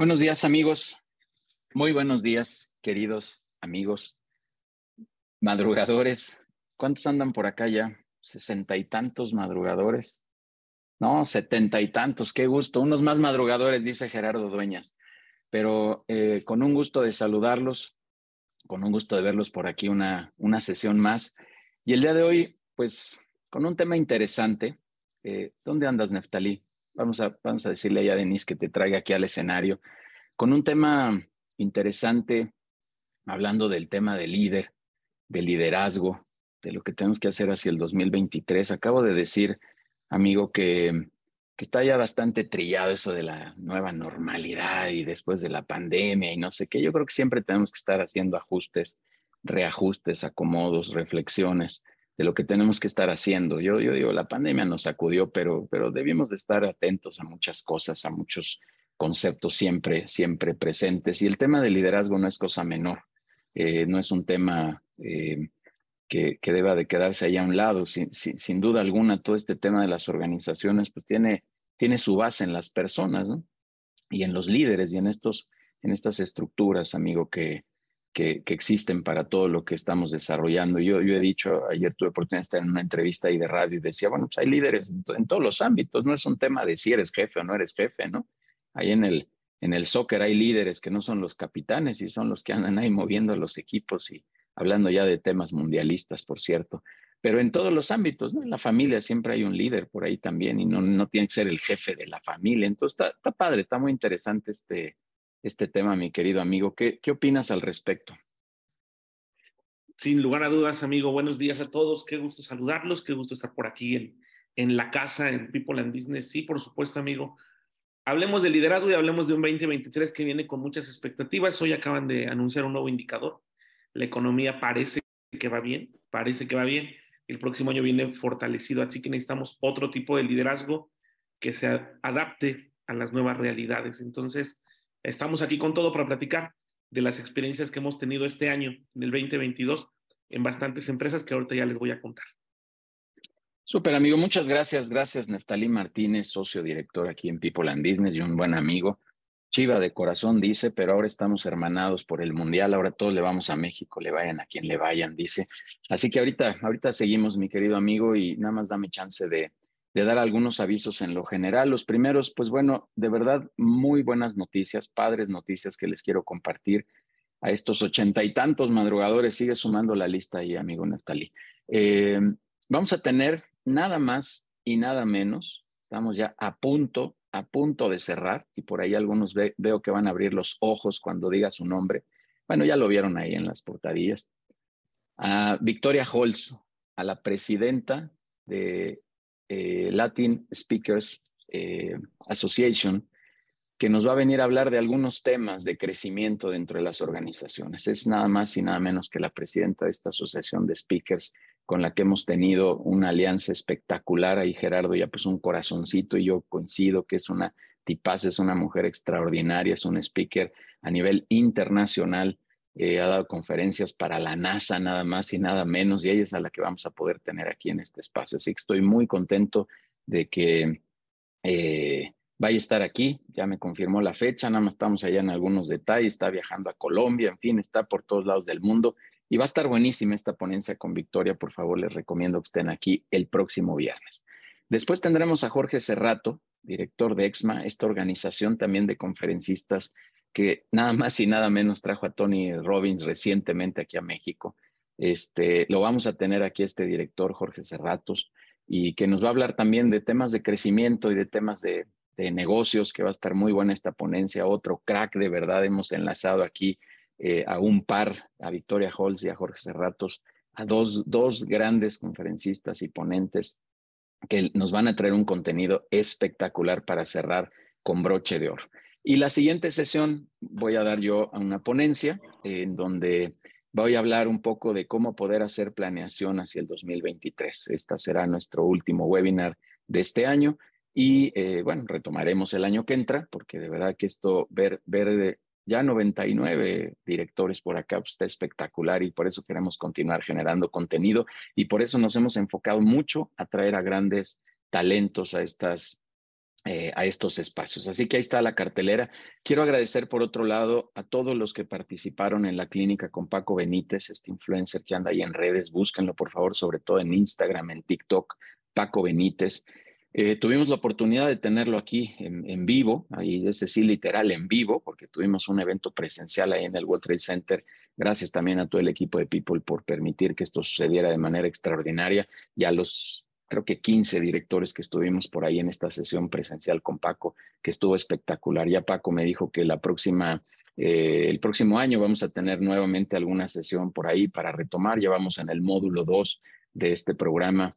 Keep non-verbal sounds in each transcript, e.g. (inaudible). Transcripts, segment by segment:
Buenos días amigos, muy buenos días queridos amigos, madrugadores. ¿Cuántos andan por acá ya? Sesenta y tantos madrugadores. No, setenta y tantos, qué gusto. Unos más madrugadores, dice Gerardo Dueñas. Pero eh, con un gusto de saludarlos, con un gusto de verlos por aquí una, una sesión más. Y el día de hoy, pues, con un tema interesante. Eh, ¿Dónde andas, Neftalí? Vamos a, vamos a decirle a Denise que te traiga aquí al escenario con un tema interesante, hablando del tema del líder, del liderazgo, de lo que tenemos que hacer hacia el 2023. Acabo de decir, amigo, que, que está ya bastante trillado eso de la nueva normalidad y después de la pandemia y no sé qué. Yo creo que siempre tenemos que estar haciendo ajustes, reajustes, acomodos, reflexiones de lo que tenemos que estar haciendo. Yo, yo digo, la pandemia nos sacudió, pero, pero debimos de estar atentos a muchas cosas, a muchos conceptos siempre, siempre presentes. Y el tema del liderazgo no es cosa menor, eh, no es un tema eh, que, que, deba de quedarse ahí a un lado. Sin, sin, duda alguna, todo este tema de las organizaciones pues tiene, tiene su base en las personas y en los líderes y en, estos, en estas estructuras, amigo, que, que, existen para todo lo que estamos desarrollando. Yo, he dicho, ayer tuve oportunidad de estar en una entrevista ahí de radio y decía, bueno, pues hay líderes en, todos los ámbitos, no es un tema de si eres jefe o no eres jefe, ¿no? Ahí en el, en el soccer hay líderes que no son los capitanes y son los que andan ahí moviendo los equipos y hablando ya de temas mundialistas, por cierto. Pero en todos los ámbitos, ¿no? En la familia siempre hay un líder por ahí también y no, no tiene que ser el jefe de la familia. Entonces está padre, está muy interesante este, este tema, mi querido amigo. ¿Qué, ¿Qué opinas al respecto? Sin lugar a dudas, amigo, buenos días a todos. Qué gusto saludarlos, qué gusto estar por aquí en, en la casa, en People and Business. Sí, por supuesto, amigo. Hablemos de liderazgo y hablemos de un 2023 que viene con muchas expectativas. Hoy acaban de anunciar un nuevo indicador. La economía parece que va bien, parece que va bien. El próximo año viene fortalecido, así que necesitamos otro tipo de liderazgo que se adapte a las nuevas realidades. Entonces, Estamos aquí con todo para platicar de las experiencias que hemos tenido este año, en el 2022, en bastantes empresas que ahorita ya les voy a contar. Súper amigo, muchas gracias. Gracias, Neftalí Martínez, socio director aquí en People and Business y un buen amigo. Chiva de corazón dice, pero ahora estamos hermanados por el Mundial, ahora todos le vamos a México, le vayan a quien le vayan, dice. Así que ahorita, ahorita seguimos, mi querido amigo, y nada más dame chance de, de dar algunos avisos en lo general. Los primeros, pues bueno, de verdad, muy buenas noticias, padres noticias que les quiero compartir a estos ochenta y tantos madrugadores. Sigue sumando la lista ahí, amigo Neftali. Eh, vamos a tener nada más y nada menos. Estamos ya a punto, a punto de cerrar y por ahí algunos veo que van a abrir los ojos cuando diga su nombre. Bueno, ya lo vieron ahí en las portadillas. A Victoria Holz, a la presidenta de eh, Latin Speakers eh, Association, que nos va a venir a hablar de algunos temas de crecimiento dentro de las organizaciones. Es nada más y nada menos que la presidenta de esta asociación de speakers con la que hemos tenido una alianza espectacular. Ahí Gerardo ya pues un corazoncito y yo coincido que es una tipaz, es una mujer extraordinaria, es un speaker a nivel internacional eh, ha dado conferencias para la NASA nada más y nada menos, y ella es a la que vamos a poder tener aquí en este espacio. Así que estoy muy contento de que eh, vaya a estar aquí, ya me confirmó la fecha, nada más estamos allá en algunos detalles, está viajando a Colombia, en fin, está por todos lados del mundo y va a estar buenísima esta ponencia con Victoria, por favor, les recomiendo que estén aquí el próximo viernes. Después tendremos a Jorge Cerrato, director de EXMA, esta organización también de conferencistas que nada más y nada menos trajo a Tony Robbins recientemente aquí a México. Este, lo vamos a tener aquí este director, Jorge Cerratos, y que nos va a hablar también de temas de crecimiento y de temas de, negocios, que va a estar muy buena esta ponencia. Otro crack, de verdad, hemos enlazado aquí eh, a un par, a Victoria Holz y a Jorge Cerratos, a dos, dos grandes conferencistas y ponentes que nos van a traer un contenido espectacular para cerrar con broche de oro. Y la siguiente sesión voy a dar yo a una ponencia en donde voy a hablar un poco de cómo poder hacer planeación hacia el 2023. Esta será nuestro último webinar de este año y eh, bueno, retomaremos el año que entra porque de verdad que esto, ver, ver ya 99 directores por acá pues, está espectacular y por eso queremos continuar generando contenido y por eso nos hemos enfocado mucho a traer a grandes talentos a estas eh, a estos espacios. Así que ahí está la cartelera. Quiero agradecer por otro lado a todos los que participaron en la clínica con Paco Benítez, este influencer que anda ahí en redes. Búsquenlo, por favor, sobre todo en Instagram, en TikTok, Paco Benítez. Eh, tuvimos la oportunidad de tenerlo aquí en, vivo, ahí es decir, literal en vivo, porque tuvimos un evento presencial ahí en el World Trade Center. Gracias también a todo el equipo de People por permitir que esto sucediera de manera extraordinaria y a los creo que 15 directores que estuvimos por ahí en esta sesión presencial con Paco, que estuvo espectacular. Ya Paco me dijo que la próxima, eh, el próximo año vamos a tener nuevamente alguna sesión por ahí para retomar. Ya vamos en el módulo 2 de este programa.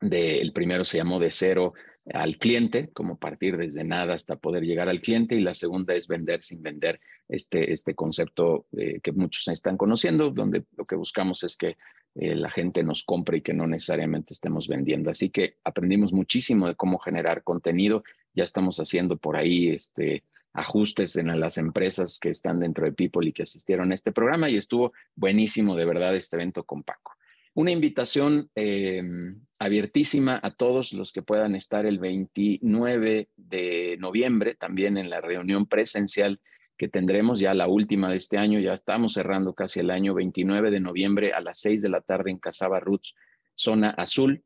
De, el primero se llamó de cero al cliente, como partir desde nada hasta poder llegar al cliente, y la segunda es vender sin vender, este, este concepto eh, que muchos están conociendo, donde lo que buscamos es que eh, la gente nos compre y que no necesariamente estemos vendiendo. Así que aprendimos muchísimo de cómo generar contenido. Ya estamos haciendo por ahí este, ajustes en las empresas que están dentro de People y que asistieron a este programa y estuvo buenísimo de verdad este evento con Paco. Una invitación eh, abiertísima a todos los que puedan estar el 29 de noviembre también en la reunión presencial que tendremos ya la última de este año, ya estamos cerrando casi el año 29 de noviembre a las 6 de la tarde en Casaba Roots, zona azul,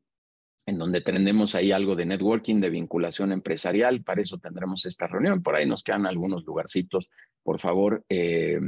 en donde tendremos ahí algo de networking, de vinculación empresarial, para eso tendremos esta reunión, por ahí nos quedan algunos lugarcitos, por favor, eh,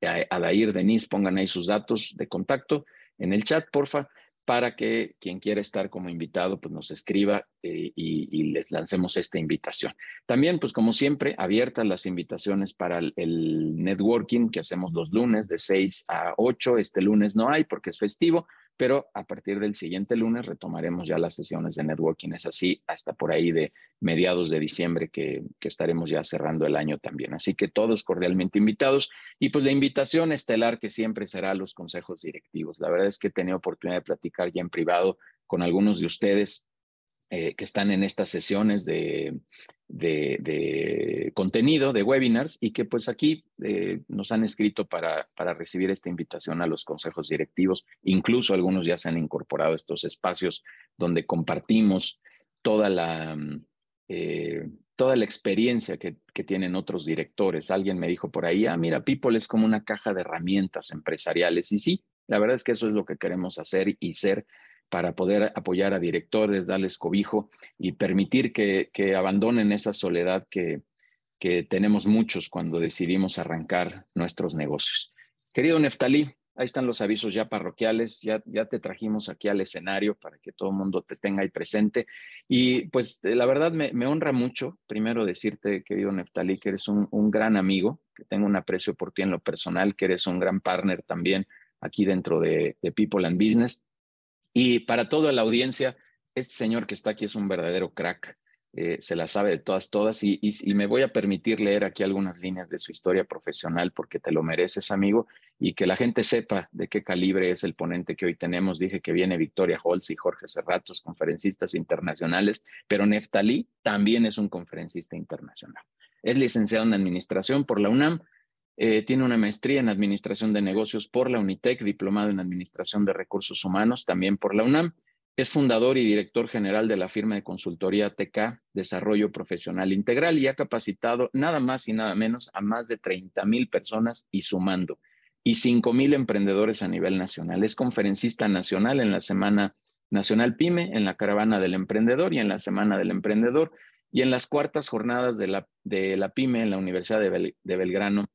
a Dair, Denise, pongan ahí sus datos de contacto en el chat, porfa, para que quien quiera estar como invitado, pues nos escriba eh, y, les lancemos esta invitación. También, pues como siempre, abiertas las invitaciones para el, el, networking que hacemos los lunes de 6 a 8. Este lunes no hay porque es festivo, pero a partir del siguiente lunes retomaremos ya las sesiones de networking. Es así, hasta por ahí de mediados de diciembre que, estaremos ya cerrando el año también. Así que todos cordialmente invitados. Y pues la invitación estelar que siempre será a los consejos directivos. La verdad es que he tenido oportunidad de platicar ya en privado con algunos de ustedes eh, que están en estas sesiones de, de, contenido, de webinars, y que pues aquí eh, nos han escrito para, para recibir esta invitación a los consejos directivos. Incluso algunos ya se han incorporado a estos espacios donde compartimos toda la, mm, eh, toda la experiencia que, que, tienen otros directores. Alguien me dijo por ahí, ah, mira, People es como una caja de herramientas empresariales. Y sí, la verdad es que eso es lo que queremos hacer y ser para poder apoyar a directores, darles cobijo y permitir que, abandonen esa soledad que, que tenemos muchos cuando decidimos arrancar nuestros negocios. Querido Neftalí, ahí están los avisos ya parroquiales, ya, ya te trajimos aquí al escenario para que todo el mundo te tenga ahí presente. Y pues eh, la verdad me, honra mucho, primero decirte, querido Neftalí, que eres un, gran amigo, que tengo un aprecio por ti en lo personal, que eres un gran partner también aquí dentro de, de People and Business. Y para toda la audiencia, este señor que está aquí es un verdadero crack, eh, se la sabe de todas, todas, y, me voy a permitir leer aquí algunas líneas de su historia profesional porque te lo mereces, amigo, y que la gente sepa de qué calibre es el ponente que hoy tenemos. Dije que viene Victoria Holz y Jorge Serratos, conferencistas internacionales, pero Neftalí también es un conferencista internacional. Es licenciado en Administración por la UNAM, eh, tiene una maestría en Administración de Negocios por la UNITEC, diplomado en Administración de Recursos Humanos también por la UNAM. Es fundador y director general de la firma de consultoría TK Desarrollo Profesional Integral y ha capacitado nada más y nada menos a más de 30 mil personas y sumando, y 5 mil emprendedores a nivel nacional. Es conferencista nacional en la Semana Nacional PYME, en la Caravana del Emprendedor y en la Semana del Emprendedor y en las cuartas jornadas de la, de la PYME en la Universidad de Belgrano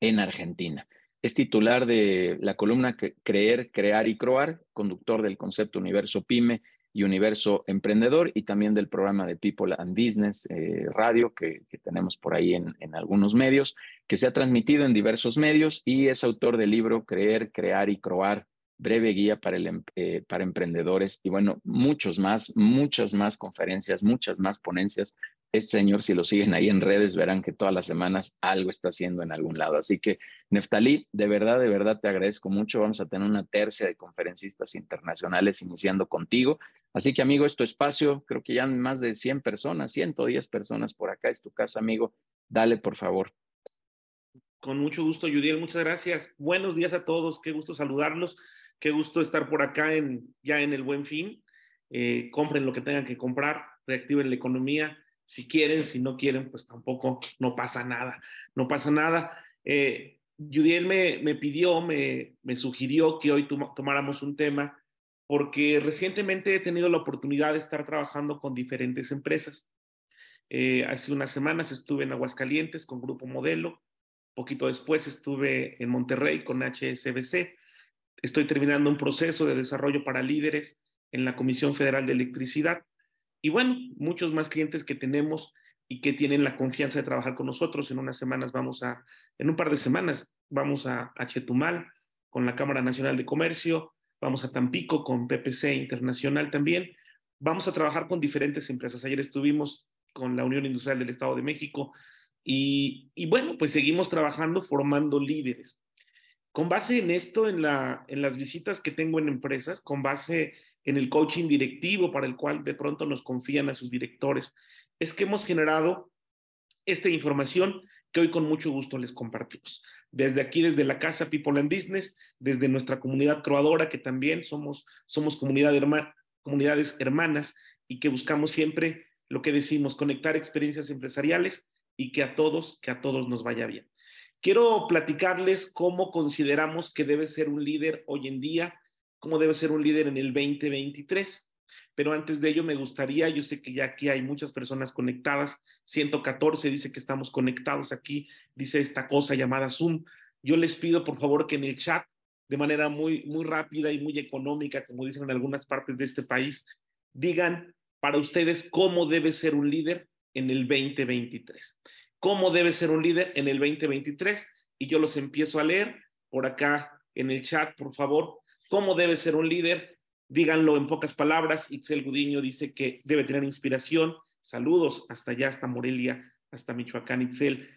en Argentina. Es titular de la columna Creer, Crear y Croar, conductor del concepto Universo Pyme y Universo Emprendedor y también del programa de People and Business eh, Radio que, tenemos por ahí en, algunos medios, que se ha transmitido en diversos medios y es autor del libro Creer, Crear y Croar, breve guía para, el, em, eh, para emprendedores y bueno, muchos más, muchas más conferencias, muchas más ponencias este señor, si lo siguen ahí en redes, verán que todas las semanas algo está haciendo en algún lado. Así que, Neftalí, de verdad, de verdad te agradezco mucho. Vamos a tener una tercia de conferencistas internacionales iniciando contigo. Así que, amigo, es tu espacio. Creo que ya más de 100 personas, 110 personas por acá. Es tu casa, amigo. Dale, por favor. Con mucho gusto, Judiel. Muchas gracias. Buenos días a todos. Qué gusto saludarlos. Qué gusto estar por acá en, ya en el buen fin. Eh, compren lo que tengan que comprar, reactiven la economía Si quieren, si no quieren, pues tampoco, no pasa nada, no pasa nada. Eh, Judiel me, me pidió, me, me sugirió que hoy tomáramos un tema porque recientemente he tenido la oportunidad de estar trabajando con diferentes empresas. Eh, hace unas semanas estuve en Aguascalientes con Grupo Modelo, poquito después estuve en Monterrey con HSBC, estoy terminando un proceso de desarrollo para líderes en la Comisión Federal de Electricidad y bueno, muchos más clientes que tenemos y que tienen la confianza de trabajar con nosotros. En unas semanas vamos a, en un par de semanas, vamos a, a Chetumal con la Cámara Nacional de Comercio, vamos a Tampico con PPC Internacional también. Vamos a trabajar con diferentes empresas. Ayer estuvimos con la Unión Industrial del Estado de México y, y bueno, pues seguimos trabajando formando líderes. Con base en esto, en, la, en las visitas que tengo en empresas, con base en el coaching directivo para el cual de pronto nos confían a sus directores, es que hemos generado esta información que hoy con mucho gusto les compartimos. Desde aquí, desde la casa People and Business, desde nuestra comunidad croadora, que también somos, somos comunidad comunidades hermanas y que buscamos siempre lo que decimos, conectar experiencias empresariales y que a todos, que a todos nos vaya bien. Quiero platicarles cómo consideramos que debe ser un líder hoy en día, cómo debe ser un líder en el 2023. Pero antes de ello me gustaría, yo sé que ya aquí hay muchas personas conectadas, 114 dice que estamos conectados aquí, dice esta cosa llamada Zoom. Yo les pido por favor que en el chat, de manera muy, muy rápida y muy económica, como dicen en algunas partes de este país, digan para ustedes cómo debe ser un líder en el 2023. ¿Cómo debe ser un líder en el 2023? Y yo los empiezo a leer por acá en el chat, por favor. ¿Cómo debe ser un líder? Díganlo en pocas palabras. Itzel Gudiño dice que debe tener inspiración. Saludos hasta allá, hasta Morelia, hasta Michoacán, Itzel.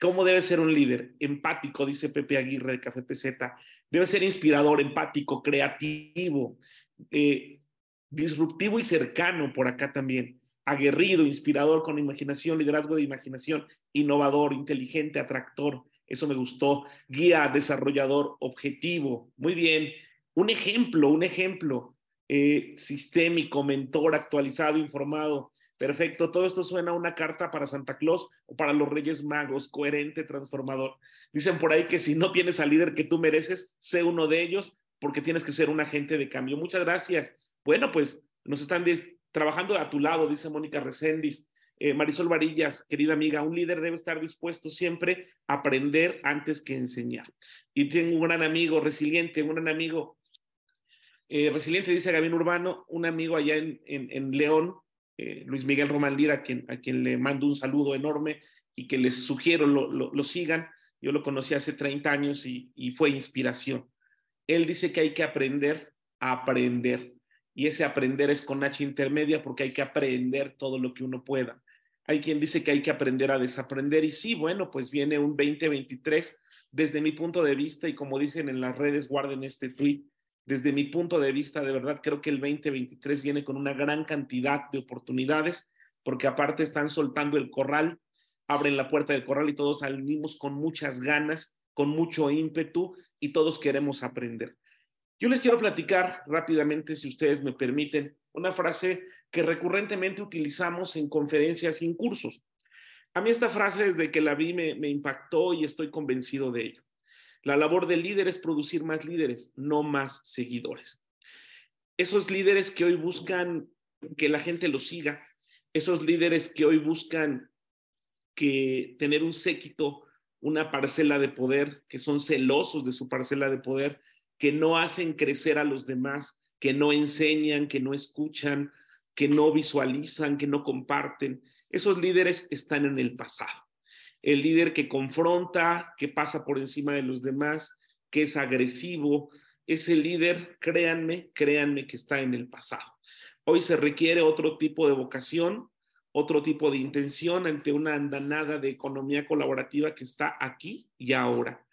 ¿Cómo debe ser un líder? Empático, dice Pepe Aguirre de Café Peseta. Debe ser inspirador, empático, creativo, eh, disruptivo y cercano por acá también. Aguerrido, inspirador, con imaginación, liderazgo de imaginación, innovador, inteligente, atractor. Eso me gustó. Guía, desarrollador, objetivo. Muy bien. Un ejemplo, un ejemplo. Eh, sistémico, mentor, actualizado, informado. Perfecto, todo esto suena a una carta para Santa Claus o para los Reyes Magos, coherente, transformador. Dicen por ahí que si no tienes al líder que tú mereces, sé uno de ellos porque tienes que ser un agente de cambio. Muchas gracias. Bueno, pues nos están trabajando a tu lado, dice Mónica Recendis. Eh, Marisol Varillas, querida amiga, un líder debe estar dispuesto siempre a aprender antes que enseñar. Y tengo un gran amigo resiliente, un gran amigo eh, resiliente, dice Gabino Urbano, un amigo allá en, en, León, eh, Luis Miguel Román Lira, a quien, a quien le mando un saludo enorme y que les sugiero lo, lo, sigan. Yo lo conocí hace 30 años y, y fue inspiración. Él dice que hay que aprender a aprender. Y ese aprender es con H intermedia porque hay que aprender todo lo que uno pueda. Hay quien dice que hay que aprender a desaprender y sí, bueno, pues viene un 2023 desde mi punto de vista y como dicen en las redes, guarden este tweet, desde mi punto de vista, de verdad creo que el 2023 viene con una gran cantidad de oportunidades, porque aparte están soltando el corral, abren la puerta del corral y todos salimos con muchas ganas, con mucho ímpetu y todos queremos aprender. Yo les quiero platicar rápidamente, si ustedes me permiten, una frase que recurrentemente utilizamos en conferencias y en cursos. A mí esta frase desde que la vi me, me impactó y estoy convencido de ello. La labor del líder es producir más líderes, no más seguidores. Esos líderes que hoy buscan que la gente los siga, esos líderes que hoy buscan que tener un séquito, una parcela de poder, que son celosos de su parcela de poder, que no hacen crecer a los demás, que no enseñan, que no escuchan, que no visualizan, que no comparten. Esos líderes están en el pasado el líder que confronta, que pasa por encima de los demás, que es agresivo, ese líder, créanme, créanme que está en el pasado. Hoy se requiere otro tipo de vocación, otro tipo de intención ante una andanada de economía colaborativa que está aquí y ahora.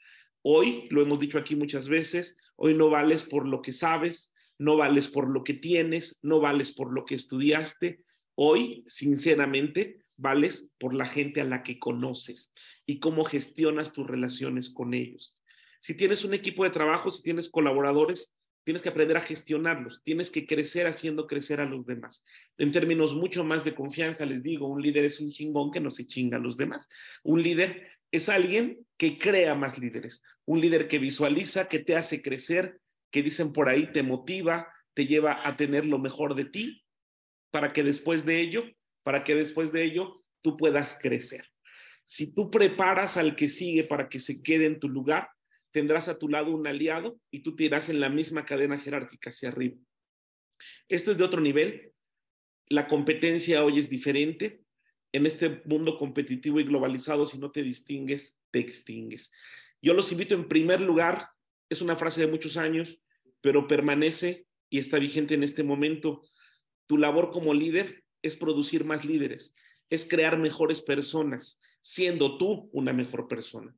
Hoy, lo hemos dicho aquí muchas veces, hoy no vales por lo que sabes, no vales por lo que tienes, no vales por lo que estudiaste. Hoy, sinceramente, vales por la gente a la que conoces y cómo gestionas tus relaciones con ellos. Si tienes un equipo de trabajo, si tienes colaboradores, tienes que aprender a gestionarlos, tienes que crecer haciendo crecer a los demás. En términos mucho más de confianza, les digo, un líder es un chingón que no se chinga a los demás. Un líder es alguien que crea más líderes, un líder que visualiza, que te hace crecer, que dicen por ahí, te motiva, te lleva a tener lo mejor de ti, para que después de ello, para que después de ello tú puedas crecer. Si tú preparas al que sigue para que se quede en tu lugar, tendrás a tu lado un aliado y tú te irás en la misma cadena jerárquica hacia arriba. Esto es de otro nivel. La competencia hoy es diferente. En este mundo competitivo y globalizado, si no te distingues, te extingues. Yo los invito en primer lugar, es una frase de muchos años, pero permanece y está vigente en este momento. Tu labor como líder es producir más líderes, es crear mejores personas, siendo tú una mejor persona.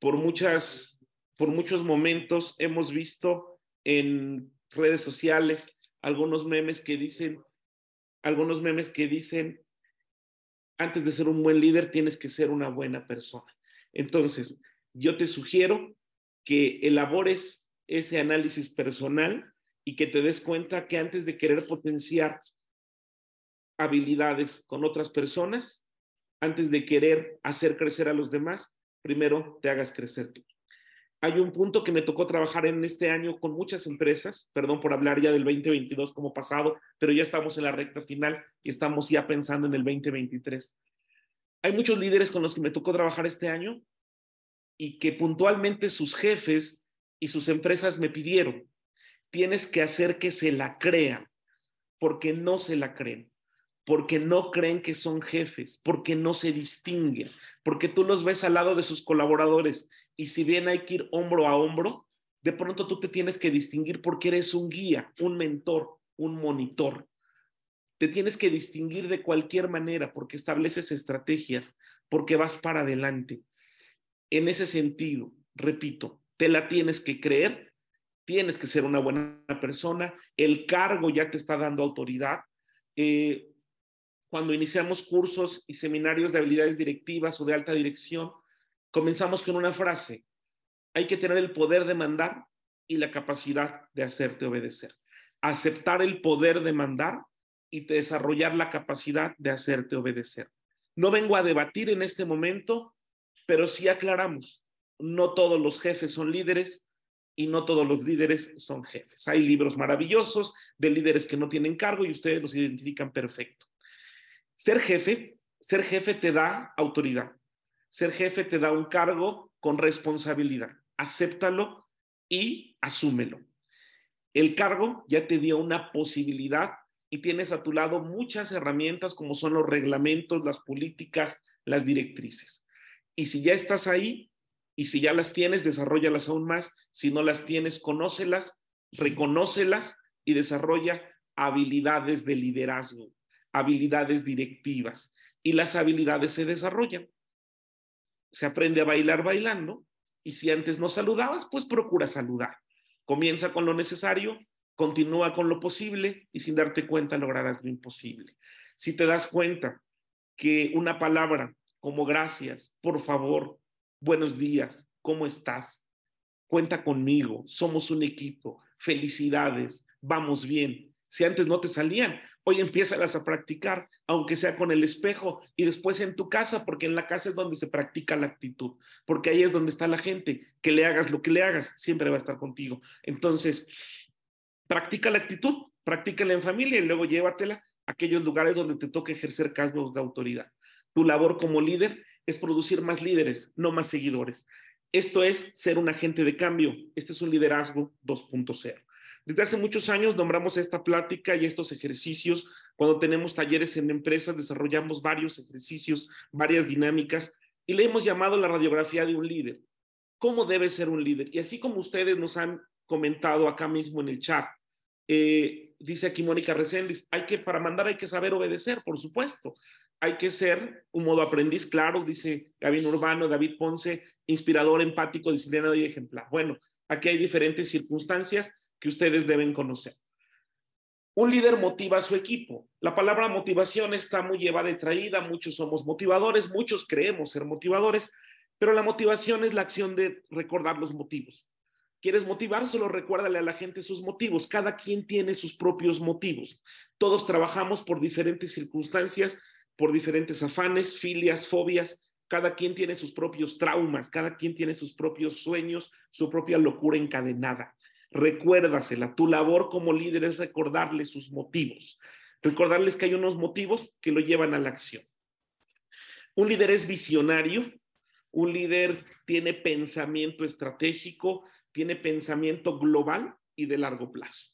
Por muchas por muchos momentos hemos visto en redes sociales algunos memes que dicen, algunos memes que dicen, antes de ser un buen líder tienes que ser una buena persona. Entonces, yo te sugiero que elabores ese análisis personal y que te des cuenta que antes de querer potenciar habilidades con otras personas, antes de querer hacer crecer a los demás, primero te hagas crecer tú hay un punto que me tocó trabajar en este año con muchas empresas, perdón por hablar ya del 2022 como pasado, pero ya estamos en la recta final y estamos ya pensando en el 2023. Hay muchos líderes con los que me tocó trabajar este año y que puntualmente sus jefes y sus empresas me pidieron, tienes que hacer que se la crean, porque no se la creen porque no creen que son jefes, porque no se distinguen, porque tú los ves al lado de sus colaboradores y si bien hay que ir hombro a hombro, de pronto tú te tienes que distinguir porque eres un guía, un mentor, un monitor. Te tienes que distinguir de cualquier manera porque estableces estrategias, porque vas para adelante. En ese sentido, repito, te la tienes que creer, tienes que ser una buena persona, el cargo ya te está dando autoridad. Eh, cuando iniciamos cursos y seminarios de habilidades directivas o de alta dirección, comenzamos con una frase. Hay que tener el poder de mandar y la capacidad de hacerte obedecer. Aceptar el poder de mandar y desarrollar la capacidad de hacerte obedecer. No vengo a debatir en este momento, pero sí aclaramos. No todos los jefes son líderes y no todos los líderes son jefes. Hay libros maravillosos de líderes que no tienen cargo y ustedes los identifican perfecto. Ser jefe, ser jefe te da autoridad. Ser jefe te da un cargo con responsabilidad. Acéptalo y asúmelo. El cargo ya te dio una posibilidad y tienes a tu lado muchas herramientas como son los reglamentos, las políticas, las directrices. Y si ya estás ahí y si ya las tienes, desarrollalas aún más. Si no las tienes, conócelas, reconócelas y desarrolla habilidades de liderazgo habilidades directivas y las habilidades se desarrollan. Se aprende a bailar bailando y si antes no saludabas, pues procura saludar. Comienza con lo necesario, continúa con lo posible y sin darte cuenta lograrás lo imposible. Si te das cuenta que una palabra como gracias, por favor, buenos días, ¿cómo estás? Cuenta conmigo, somos un equipo, felicidades, vamos bien. Si antes no te salían, Hoy empiezas a practicar, aunque sea con el espejo y después en tu casa, porque en la casa es donde se practica la actitud, porque ahí es donde está la gente, que le hagas lo que le hagas, siempre va a estar contigo. Entonces, practica la actitud, practícala en familia y luego llévatela a aquellos lugares donde te toque ejercer cargos de autoridad. Tu labor como líder es producir más líderes, no más seguidores. Esto es ser un agente de cambio. Este es un liderazgo 2.0. Desde hace muchos años nombramos esta plática y estos ejercicios. Cuando tenemos talleres en empresas, desarrollamos varios ejercicios, varias dinámicas y le hemos llamado la radiografía de un líder. ¿Cómo debe ser un líder? Y así como ustedes nos han comentado acá mismo en el chat, eh, dice aquí Mónica Reséndiz, hay que, para mandar hay que saber obedecer, por supuesto. Hay que ser un modo aprendiz, claro, dice Gavin Urbano, David Ponce, inspirador, empático, disciplinado y ejemplar. Bueno, aquí hay diferentes circunstancias que ustedes deben conocer. Un líder motiva a su equipo. La palabra motivación está muy llevada y traída, muchos somos motivadores, muchos creemos ser motivadores, pero la motivación es la acción de recordar los motivos. ¿Quieres motivar? Solo recuérdale a la gente sus motivos. Cada quien tiene sus propios motivos. Todos trabajamos por diferentes circunstancias, por diferentes afanes, filias, fobias. Cada quien tiene sus propios traumas, cada quien tiene sus propios sueños, su propia locura encadenada. Recuérdasela. Tu labor como líder es recordarles sus motivos. Recordarles que hay unos motivos que lo llevan a la acción. Un líder es visionario, un líder tiene pensamiento estratégico, tiene pensamiento global y de largo plazo.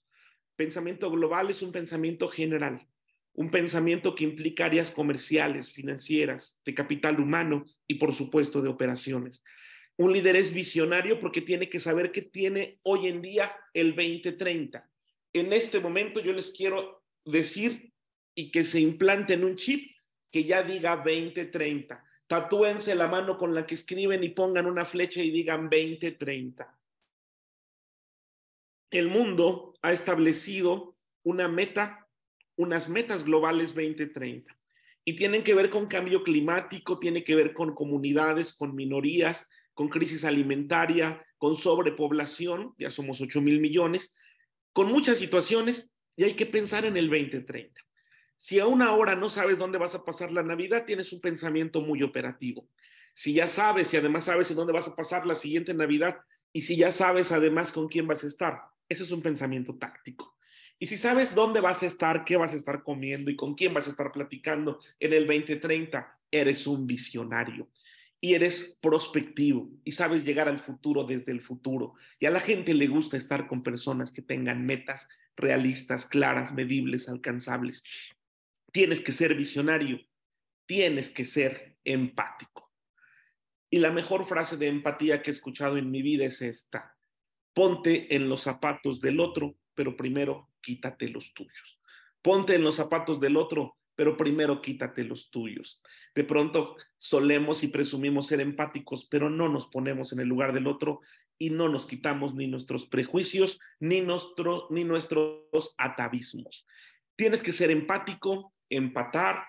Pensamiento global es un pensamiento general, un pensamiento que implica áreas comerciales, financieras, de capital humano y por supuesto de operaciones. Un líder es visionario porque tiene que saber qué tiene hoy en día el 2030. En este momento yo les quiero decir y que se implante en un chip que ya diga 2030. Tatúense la mano con la que escriben y pongan una flecha y digan 2030. El mundo ha establecido una meta, unas metas globales 2030 y tienen que ver con cambio climático, tiene que ver con comunidades, con minorías, con crisis alimentaria, con sobrepoblación, ya somos 8 mil millones, con muchas situaciones y hay que pensar en el 2030. Si a una hora no sabes dónde vas a pasar la Navidad, tienes un pensamiento muy operativo. Si ya sabes y además sabes en dónde vas a pasar la siguiente Navidad y si ya sabes además con quién vas a estar, eso es un pensamiento táctico. Y si sabes dónde vas a estar, qué vas a estar comiendo y con quién vas a estar platicando en el 2030, eres un visionario y eres prospectivo y sabes llegar al futuro desde el futuro. Y a la gente le gusta estar con personas que tengan metas realistas, claras, medibles, alcanzables tienes que ser visionario, tienes que ser empático. Y la mejor frase de empatía que he escuchado en mi vida es esta, ponte en los zapatos del otro, pero primero quítate los tuyos. Ponte en los zapatos del otro, pero primero quítate los tuyos. De pronto solemos y presumimos ser empáticos, pero no nos ponemos en el lugar del otro y no nos quitamos ni nuestros prejuicios ni, ni nuestros atavismos. Tienes que ser empático, empatar,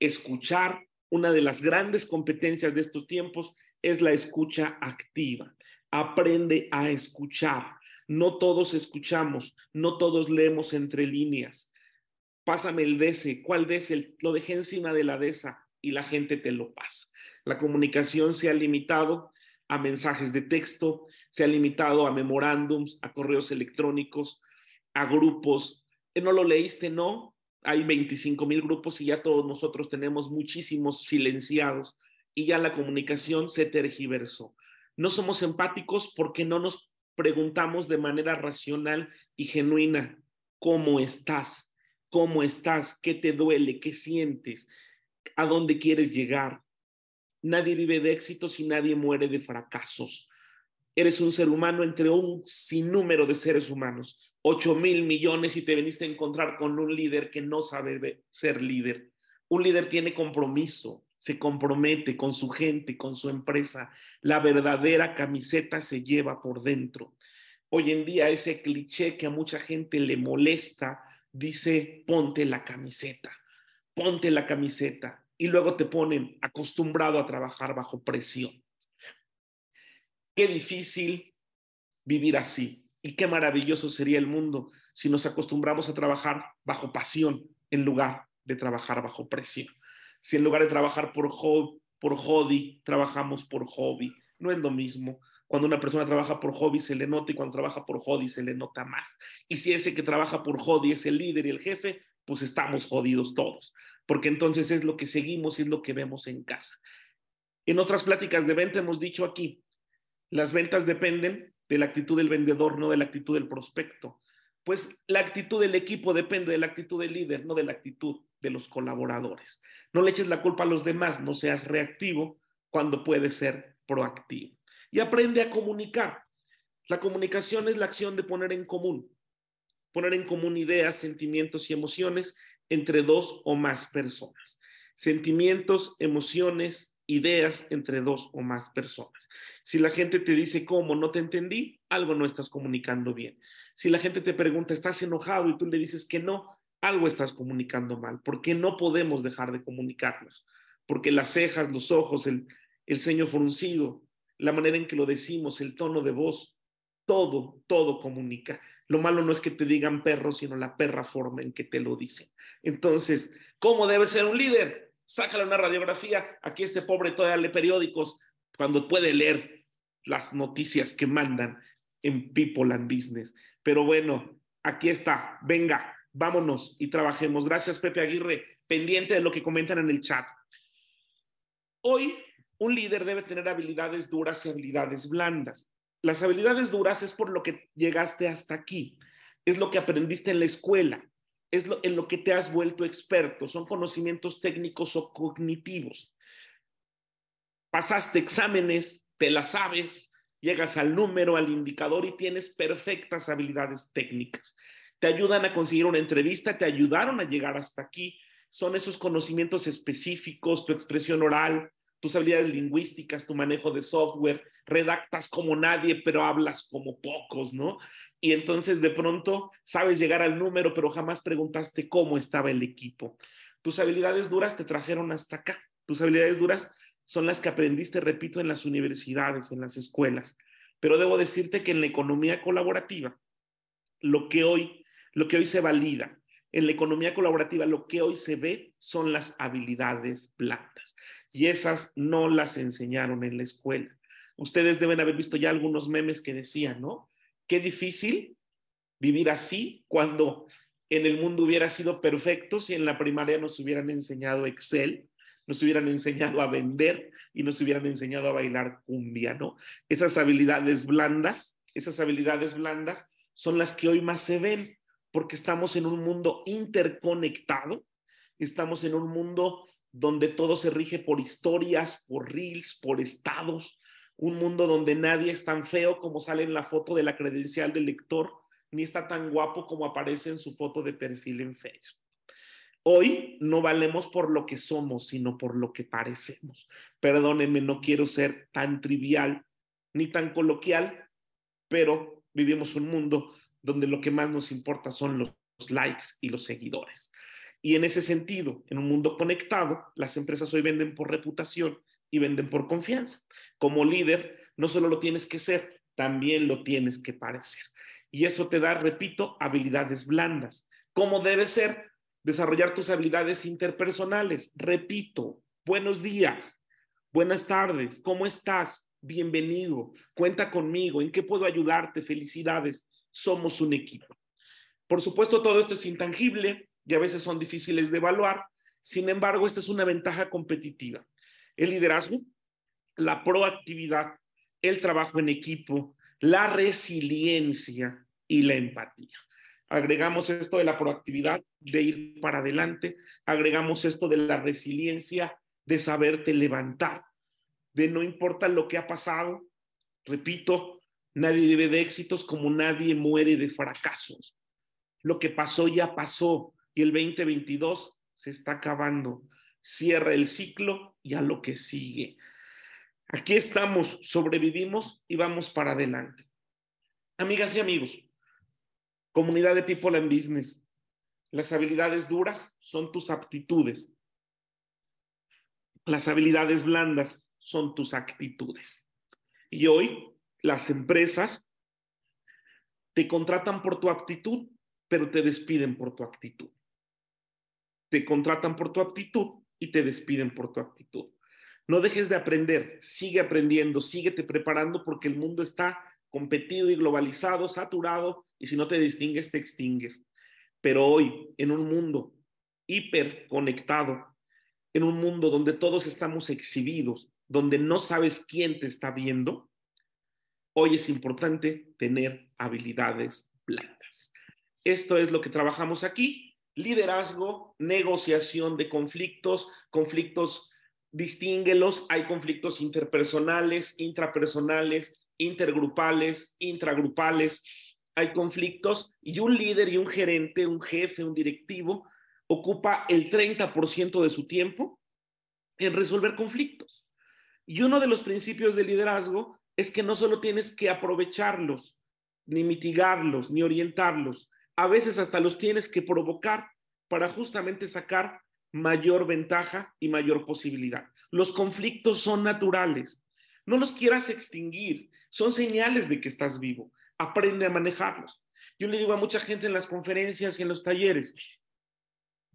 escuchar. Una de las grandes competencias de estos tiempos es la escucha activa. Aprende a escuchar. No todos escuchamos, no todos leemos entre líneas. Pásame el DC, ¿cuál DC? Lo dejé encima de la DESA y la gente te lo pasa. La comunicación se ha limitado a mensajes de texto, se ha limitado a memorándums, a correos electrónicos, a grupos. ¿No lo leíste? No hay 25 mil grupos y ya todos nosotros tenemos muchísimos silenciados y ya la comunicación se tergiversó. No somos empáticos porque no nos preguntamos de manera racional y genuina, ¿cómo estás? ¿Cómo estás? ¿Qué te duele? ¿Qué sientes? ¿A dónde quieres llegar? Nadie vive de éxitos y nadie muere de fracasos. Eres un ser humano entre un sinnúmero de seres humanos. 8 mil millones y te veniste a encontrar con un líder que no sabe ser líder. Un líder tiene compromiso, se compromete con su gente, con su empresa. La verdadera camiseta se lleva por dentro. Hoy en día ese cliché que a mucha gente le molesta dice, ponte la camiseta, ponte la camiseta. Y luego te ponen acostumbrado a trabajar bajo presión. Qué difícil vivir así y qué maravilloso sería el mundo si nos acostumbramos a trabajar bajo pasión en lugar de trabajar bajo presión. Si en lugar de trabajar por, por hobby, trabajamos por hobby. No es lo mismo. Cuando una persona trabaja por hobby se le nota y cuando trabaja por hobby se le nota más. Y si ese que trabaja por hobby es el líder y el jefe, pues estamos jodidos todos, porque entonces es lo que seguimos y es lo que vemos en casa. En otras pláticas de venta hemos dicho aquí, las ventas dependen de la actitud del vendedor, no de la actitud del prospecto. Pues la actitud del equipo depende de la actitud del líder, no de la actitud de los colaboradores. No le eches la culpa a los demás, no seas reactivo cuando puedes ser proactivo. Y aprende a comunicar. La comunicación es la acción de poner en común, poner en común ideas, sentimientos y emociones entre dos o más personas. Sentimientos, emociones, ideas entre dos o más personas. Si la gente te dice cómo no te entendí, algo no estás comunicando bien. Si la gente te pregunta, ¿estás enojado? y tú le dices que no, algo estás comunicando mal. porque no podemos dejar de comunicarnos? Porque las cejas, los ojos, el, el ceño fruncido, la manera en que lo decimos, el tono de voz, todo, todo comunica. Lo malo no es que te digan perro, sino la perra forma en que te lo dicen. Entonces, ¿cómo debe ser un líder? Sácale una radiografía. Aquí este pobre todavía lee periódicos cuando puede leer las noticias que mandan en People and Business. Pero bueno, aquí está. Venga, vámonos y trabajemos. Gracias, Pepe Aguirre, pendiente de lo que comentan en el chat. Hoy, un líder debe tener habilidades duras y habilidades blandas. Las habilidades duras es por lo que llegaste hasta aquí, es lo que aprendiste en la escuela, es lo, en lo que te has vuelto experto, son conocimientos técnicos o cognitivos. Pasaste exámenes, te las sabes, llegas al número, al indicador y tienes perfectas habilidades técnicas. Te ayudan a conseguir una entrevista, te ayudaron a llegar hasta aquí. Son esos conocimientos específicos, tu expresión oral, tus habilidades lingüísticas, tu manejo de software, redactas como nadie, pero hablas como pocos, ¿no? Y entonces de pronto sabes llegar al número, pero jamás preguntaste cómo estaba el equipo. Tus habilidades duras te trajeron hasta acá. Tus habilidades duras son las que aprendiste, repito, en las universidades, en las escuelas. Pero debo decirte que en la economía colaborativa, lo que hoy, lo que hoy se valida, en la economía colaborativa, lo que hoy se ve son las habilidades blandas. Y esas no las enseñaron en la escuela. Ustedes deben haber visto ya algunos memes que decían, ¿no? Qué difícil vivir así cuando en el mundo hubiera sido perfecto si en la primaria nos hubieran enseñado Excel, nos hubieran enseñado a vender y nos hubieran enseñado a bailar cumbia, ¿no? Esas habilidades blandas, esas habilidades blandas son las que hoy más se ven porque estamos en un mundo interconectado, estamos en un mundo donde todo se rige por historias, por reels, por estados, un mundo donde nadie es tan feo como sale en la foto de la credencial del lector, ni está tan guapo como aparece en su foto de perfil en Facebook. Hoy no valemos por lo que somos, sino por lo que parecemos. Perdónenme, no quiero ser tan trivial ni tan coloquial, pero vivimos un mundo donde lo que más nos importa son los likes y los seguidores. Y en ese sentido, en un mundo conectado, las empresas hoy venden por reputación y venden por confianza. Como líder, no solo lo tienes que ser, también lo tienes que parecer. Y eso te da, repito, habilidades blandas. ¿Cómo debe ser? desarrollar tus habilidades interpersonales. Repito, buenos días, buenas tardes, ¿cómo estás? Bienvenido, cuenta conmigo, ¿en qué puedo ayudarte? Felicidades, somos un equipo. Por supuesto, todo esto es intangible y a veces son difíciles de evaluar, sin embargo, esta es una ventaja competitiva. El liderazgo, la proactividad, el trabajo en equipo, la resiliencia y la empatía. Agregamos esto de la proactividad, de ir para adelante. Agregamos esto de la resiliencia, de saberte levantar, de no importa lo que ha pasado. Repito, nadie vive de éxitos como nadie muere de fracasos. Lo que pasó ya pasó y el 2022 se está acabando. Cierra el ciclo y a lo que sigue. Aquí estamos, sobrevivimos y vamos para adelante. Amigas y amigos, Comunidad de People and Business. Las habilidades duras son tus aptitudes. Las habilidades blandas son tus actitudes. Y hoy las empresas te contratan por tu aptitud, pero te despiden por tu actitud. Te contratan por tu aptitud y te despiden por tu actitud. No dejes de aprender, sigue aprendiendo, síguete preparando porque el mundo está competido y globalizado, saturado, y si no te distingues, te extingues. Pero hoy, en un mundo hiperconectado, en un mundo donde todos estamos exhibidos, donde no sabes quién te está viendo, hoy es importante tener habilidades blandas. Esto es lo que trabajamos aquí. Liderazgo, negociación de conflictos, conflictos, distínguelos. Hay conflictos interpersonales, intrapersonales, intergrupales, intragrupales, hay conflictos y un líder y un gerente, un jefe, un directivo, ocupa el 30% de su tiempo en resolver conflictos. Y uno de los principios de liderazgo es que no solo tienes que aprovecharlos, ni mitigarlos, ni orientarlos, a veces hasta los tienes que provocar para justamente sacar mayor ventaja y mayor posibilidad. Los conflictos son naturales, no los quieras extinguir, son señales de que estás vivo. aprende a manejarlos. Yo le digo a mucha gente en las conferencias y en los talleres,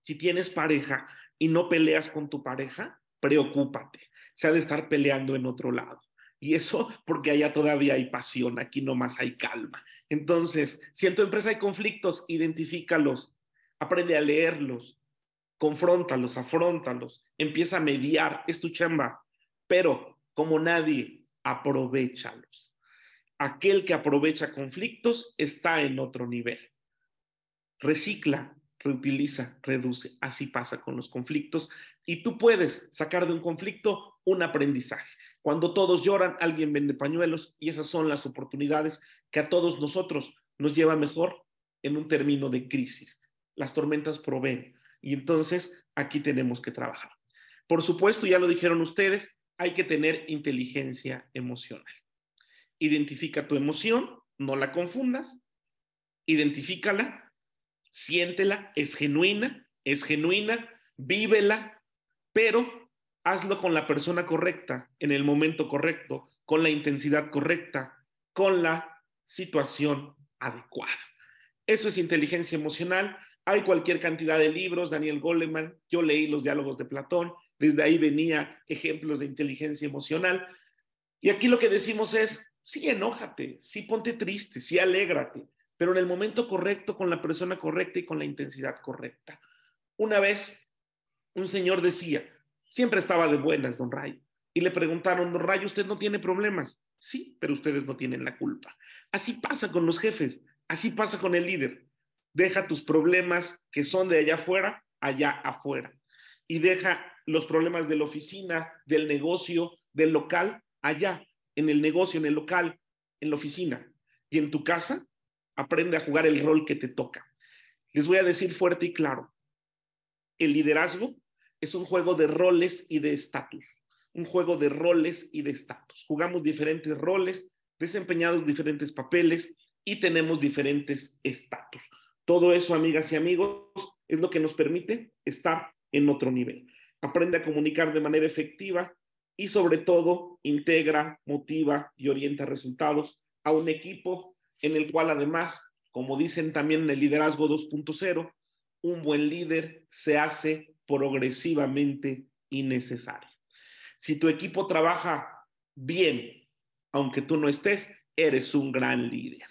si tienes pareja y no peleas con tu pareja, preocúpate. Se ha de estar peleando en otro lado. Y eso porque allá todavía hay pasión, aquí nomás hay calma. Entonces, si en tu empresa hay conflictos, identifícalos, aprende a leerlos, confróntalos, afrontalos, empieza a mediar, es tu chamba, pero como nadie, aprovechalos. Aquel que aprovecha conflictos está en otro nivel. Recicla, reutiliza, reduce. Así pasa con los conflictos y tú puedes sacar de un conflicto un aprendizaje. Cuando todos lloran, alguien vende pañuelos y esas son las oportunidades que a todos nosotros nos lleva mejor en un término de crisis. Las tormentas proveen y entonces aquí tenemos que trabajar. Por supuesto, ya lo dijeron ustedes, hay que tener inteligencia emocional. Identifica tu emoción, no la confundas, identifícala, siéntela, es genuina, es genuina, vívela, pero hazlo con la persona correcta, en el momento correcto, con la intensidad correcta, con la situación adecuada. Eso es inteligencia emocional. Hay cualquier cantidad de libros, Daniel Goleman, yo leí los diálogos de Platón, desde ahí venía ejemplos de inteligencia emocional. Y aquí lo que decimos es, sí, enójate, sí, ponte triste, sí, alégrate, pero en el momento correcto, con la persona correcta y con la intensidad correcta. Una vez, un señor decía, Siempre estaba de buenas, don Ray. Y le preguntaron, don Ray, ¿usted no tiene problemas? Sí, pero ustedes no tienen la culpa. Así pasa con los jefes, así pasa con el líder. Deja tus problemas que son de allá afuera, allá afuera. Y deja los problemas de la oficina, del negocio, del local, allá, en el negocio, en el local, en la oficina. Y en tu casa, aprende a jugar el rol que te toca. Les voy a decir fuerte y claro, el liderazgo es un juego de roles y de estatus, un juego de roles y de estatus. Jugamos diferentes roles, desempeñados diferentes papeles y tenemos diferentes estatus. Todo eso, amigas y amigos, es lo que nos permite estar en otro nivel. Aprende a comunicar de manera efectiva y sobre todo integra, motiva y orienta resultados a un equipo en el cual además, como dicen también en el liderazgo 2.0, un buen líder se hace progresivamente innecesario. Si tu equipo trabaja bien, aunque tú no estés, eres un gran líder.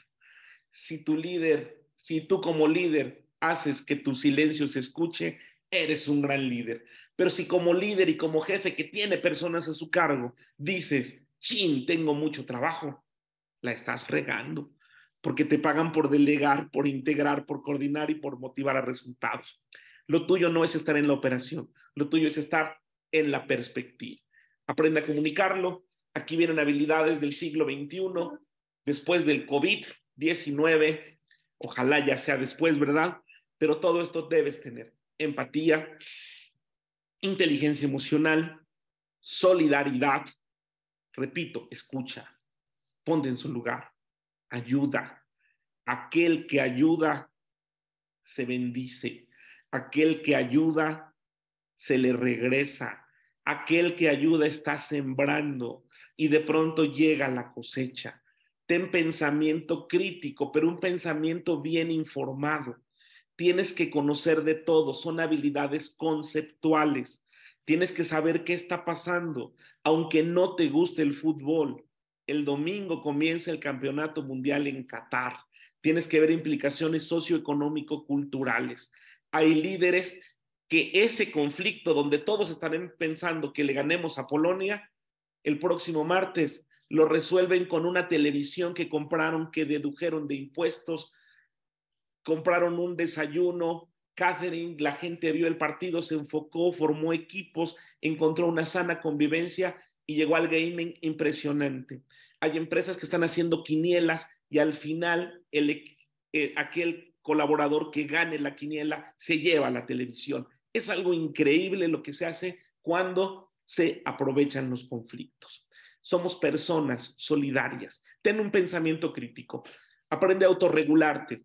Si tu líder, si tú como líder haces que tu silencio se escuche, eres un gran líder. Pero si como líder y como jefe que tiene personas a su cargo, dices, chin, tengo mucho trabajo, la estás regando, porque te pagan por delegar, por integrar, por coordinar y por motivar a resultados. Lo tuyo no es estar en la operación, lo tuyo es estar en la perspectiva. Aprende a comunicarlo. Aquí vienen habilidades del siglo XXI, después del COVID-19, ojalá ya sea después, ¿verdad? Pero todo esto debes tener empatía, inteligencia emocional, solidaridad. Repito, escucha, ponte en su lugar, ayuda. Aquel que ayuda se bendice. Aquel que ayuda, se le regresa. Aquel que ayuda está sembrando y de pronto llega la cosecha. Ten pensamiento crítico, pero un pensamiento bien informado. Tienes que conocer de todo, son habilidades conceptuales. Tienes que saber qué está pasando, aunque no te guste el fútbol. El domingo comienza el Campeonato Mundial en Qatar. Tienes que ver implicaciones socioeconómico-culturales hay líderes que ese conflicto donde todos estarán pensando que le ganemos a Polonia, el próximo martes lo resuelven con una televisión que compraron, que dedujeron de impuestos, compraron un desayuno, Catherine, la gente vio el partido, se enfocó, formó equipos, encontró una sana convivencia y llegó al gaming impresionante. Hay empresas que están haciendo quinielas y al final eh, aquel colaborador que gane la quiniela se lleva la televisión. Es algo increíble lo que se hace cuando se aprovechan los conflictos. Somos personas solidarias. Ten un pensamiento crítico. Aprende a autorregularte.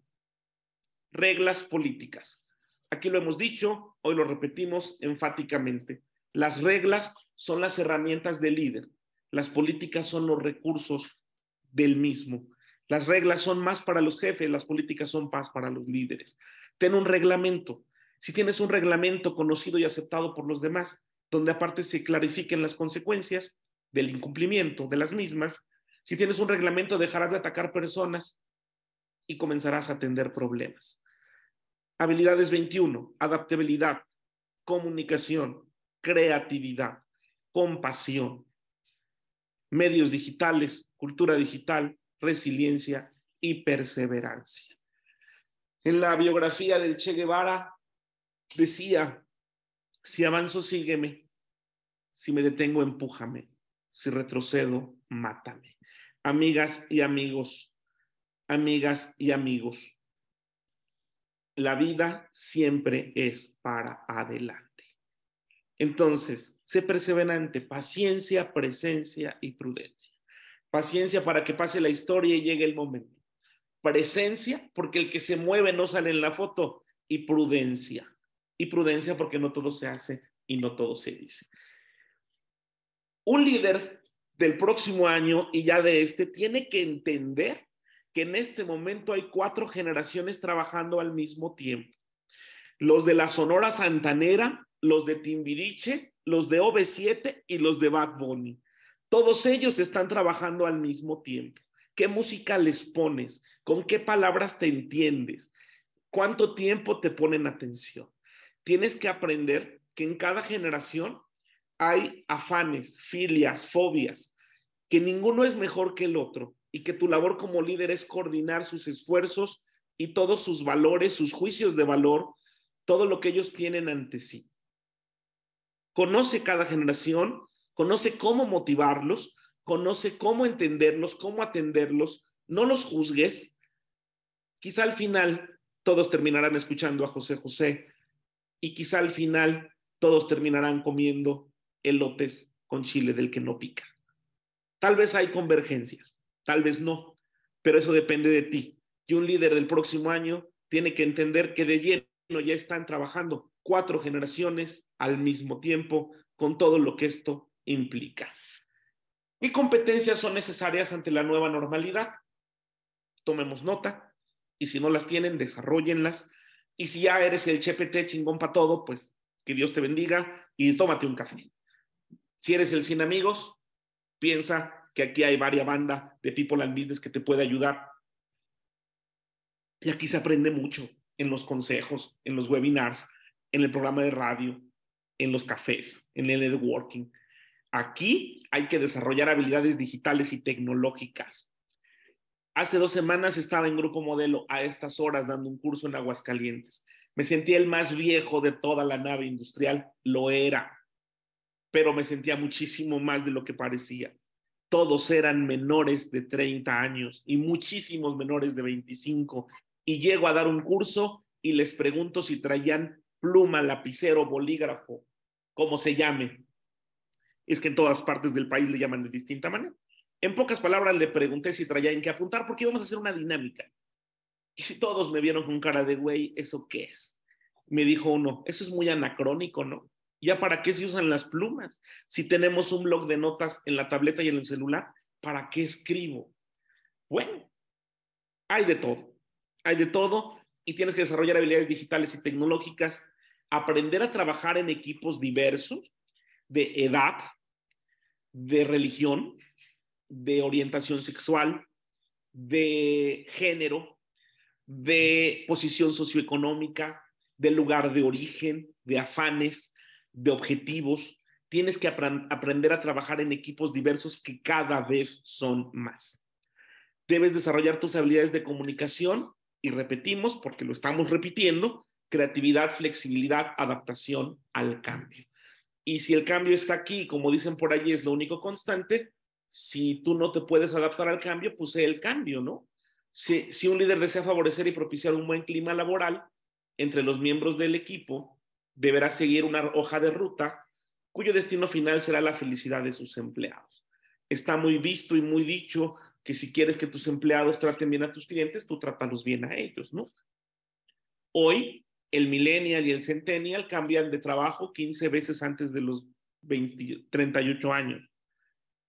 Reglas políticas. Aquí lo hemos dicho, hoy lo repetimos enfáticamente. Las reglas son las herramientas del líder. Las políticas son los recursos del mismo. Las reglas son más para los jefes, las políticas son más para los líderes. Ten un reglamento. Si tienes un reglamento conocido y aceptado por los demás, donde aparte se clarifiquen las consecuencias del incumplimiento de las mismas, si tienes un reglamento dejarás de atacar personas y comenzarás a atender problemas. Habilidades 21, adaptabilidad, comunicación, creatividad, compasión, medios digitales, cultura digital, resiliencia y perseverancia. En la biografía del Che Guevara decía, si avanzo, sígueme, si me detengo, empújame, si retrocedo, mátame. Amigas y amigos, amigas y amigos, la vida siempre es para adelante. Entonces, sé perseverante, paciencia, presencia y prudencia. Paciencia para que pase la historia y llegue el momento. Presencia, porque el que se mueve no sale en la foto. Y prudencia. Y prudencia porque no todo se hace y no todo se dice. Un líder del próximo año y ya de este tiene que entender que en este momento hay cuatro generaciones trabajando al mismo tiempo. Los de la Sonora Santanera, los de Timbiriche, los de OV7 y los de Bad Bunny. Todos ellos están trabajando al mismo tiempo. ¿Qué música les pones? ¿Con qué palabras te entiendes? ¿Cuánto tiempo te ponen atención? Tienes que aprender que en cada generación hay afanes, filias, fobias, que ninguno es mejor que el otro y que tu labor como líder es coordinar sus esfuerzos y todos sus valores, sus juicios de valor, todo lo que ellos tienen ante sí. Conoce cada generación, conoce cómo motivarlos, conoce cómo entenderlos, cómo atenderlos, no los juzgues. Quizá al final todos terminarán escuchando a José José y quizá al final todos terminarán comiendo elotes con chile del que no pica. Tal vez hay convergencias, tal vez no, pero eso depende de ti. Y un líder del próximo año tiene que entender que de lleno ya están trabajando cuatro generaciones al mismo tiempo con todo lo que esto implica. ¿Qué competencias son necesarias ante la nueva normalidad? Tomemos nota y si no las tienen, desarrollenlas. Y si ya eres el chepete chingón para todo, pues que Dios te bendiga y tómate un café. Si eres el sin amigos, piensa que aquí hay varias bandas de People and Business que te puede ayudar. Y aquí se aprende mucho en los consejos, en los webinars, en el programa de radio, en los cafés, en el networking. Aquí hay que desarrollar habilidades digitales y tecnológicas. Hace dos semanas estaba en Grupo Modelo a estas horas dando un curso en Aguascalientes. Me sentía el más viejo de toda la nave industrial, lo era, pero me sentía muchísimo más de lo que parecía. Todos eran menores de 30 años y muchísimos menores de 25. Y llego a dar un curso y les pregunto si traían pluma, lapicero, bolígrafo, como se llame. Es que en todas partes del país le llaman de distinta manera. En pocas palabras le pregunté si traía en qué apuntar porque íbamos a hacer una dinámica. Y todos me vieron con cara de, güey, ¿eso qué es? Me dijo uno, eso es muy anacrónico, ¿no? ¿Ya para qué se usan las plumas? Si tenemos un blog de notas en la tableta y en el celular, ¿para qué escribo? Bueno, hay de todo. Hay de todo y tienes que desarrollar habilidades digitales y tecnológicas aprender a trabajar en equipos diversos de edad, de religión, de orientación sexual, de género, de posición socioeconómica, de lugar de origen, de afanes, de objetivos. Tienes que aprender a trabajar en equipos diversos que cada vez son más. Debes desarrollar tus habilidades de comunicación y repetimos, porque lo estamos repitiendo, creatividad, flexibilidad, adaptación al cambio. Y si el cambio está aquí, como dicen por allí, es lo único constante, si tú no te puedes adaptar al cambio, pues el cambio, ¿no? Si, si un líder desea favorecer y propiciar un buen clima laboral entre los miembros del equipo, deberá seguir una hoja de ruta cuyo destino final será la felicidad de sus empleados. Está muy visto y muy dicho que si quieres que tus empleados traten bien a tus clientes, tú trátalos bien a ellos, ¿no? Hoy el millennial y el centennial cambian de trabajo 15 veces antes de los 38 años.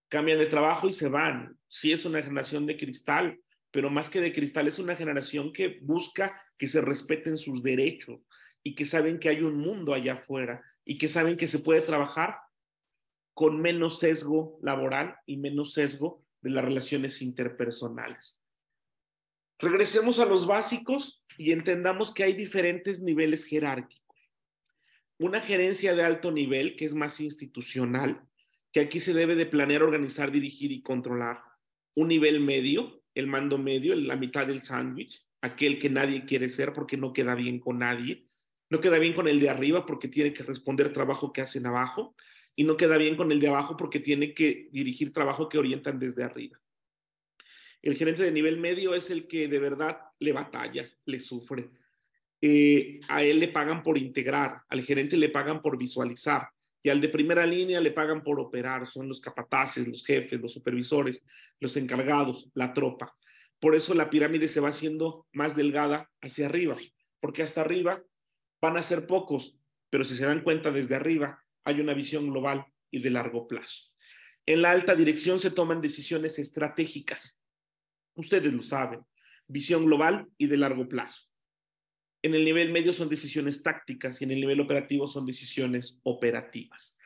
Cambian de trabajo y se van. Si es una generación de cristal, pero más que de cristal, es una generación que busca que se respeten sus derechos y que saben que hay un mundo allá afuera y que saben que se puede trabajar con menos sesgo laboral y menos sesgo de las relaciones interpersonales. Regresemos a los básicos y entendamos que hay diferentes niveles jerárquicos. Una gerencia de alto nivel, que es más institucional, que aquí se debe de planear, organizar, dirigir y controlar. Un nivel medio, el mando medio, la mitad del sándwich, aquel que nadie quiere ser porque no queda bien con nadie, no queda bien con el de arriba porque tiene que responder trabajo que hacen abajo y no queda bien con el de abajo porque tiene que dirigir trabajo que orientan desde arriba. El gerente de nivel medio es el que de verdad le batalla, le sufre. Eh, a él le pagan por integrar, al gerente le pagan por visualizar y al de primera línea le pagan por operar. Son los capataces, los jefes, los supervisores, los encargados, la tropa. Por eso la pirámide se va haciendo más delgada hacia arriba, porque hasta arriba van a ser pocos, pero si se dan cuenta desde arriba, hay una visión global y de largo plazo. En la alta dirección se toman decisiones estratégicas. Ustedes lo saben, visión global y de largo plazo. En el nivel medio son decisiones tácticas y en el nivel operativo son decisiones operativas.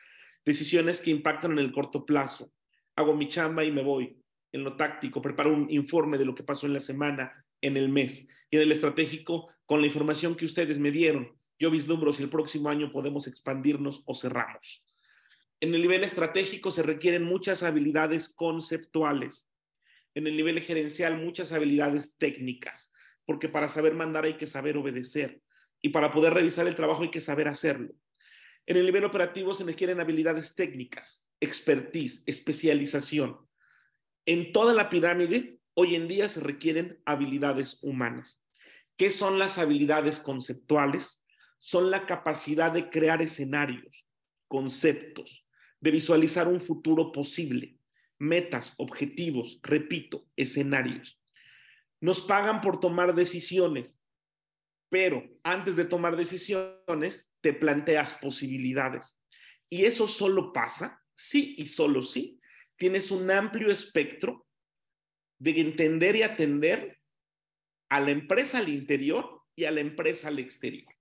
Decisiones que impactan en el corto plazo. Hago mi chamba y me voy. En lo táctico, preparo un informe de lo que pasó en la semana, en el mes. Y en el estratégico, con la información que ustedes me dieron, yo vislumbro si el próximo año podemos expandirnos o cerramos. En el nivel estratégico se requieren muchas habilidades conceptuales. En el nivel gerencial, muchas habilidades técnicas, porque para saber mandar hay que saber obedecer y para poder revisar el trabajo hay que saber hacerlo. En el nivel operativo se requieren habilidades técnicas, expertise, especialización. En toda la pirámide, hoy en día se requieren habilidades humanas. ¿Qué son las habilidades conceptuales? son la capacidad de crear escenarios, conceptos, de visualizar un futuro posible, metas, objetivos, repito, escenarios. Nos pagan por tomar decisiones, pero antes de tomar decisiones te planteas posibilidades. Y eso solo pasa, sí y solo sí, tienes un amplio espectro de entender y atender a la empresa al interior y a la empresa al exterior.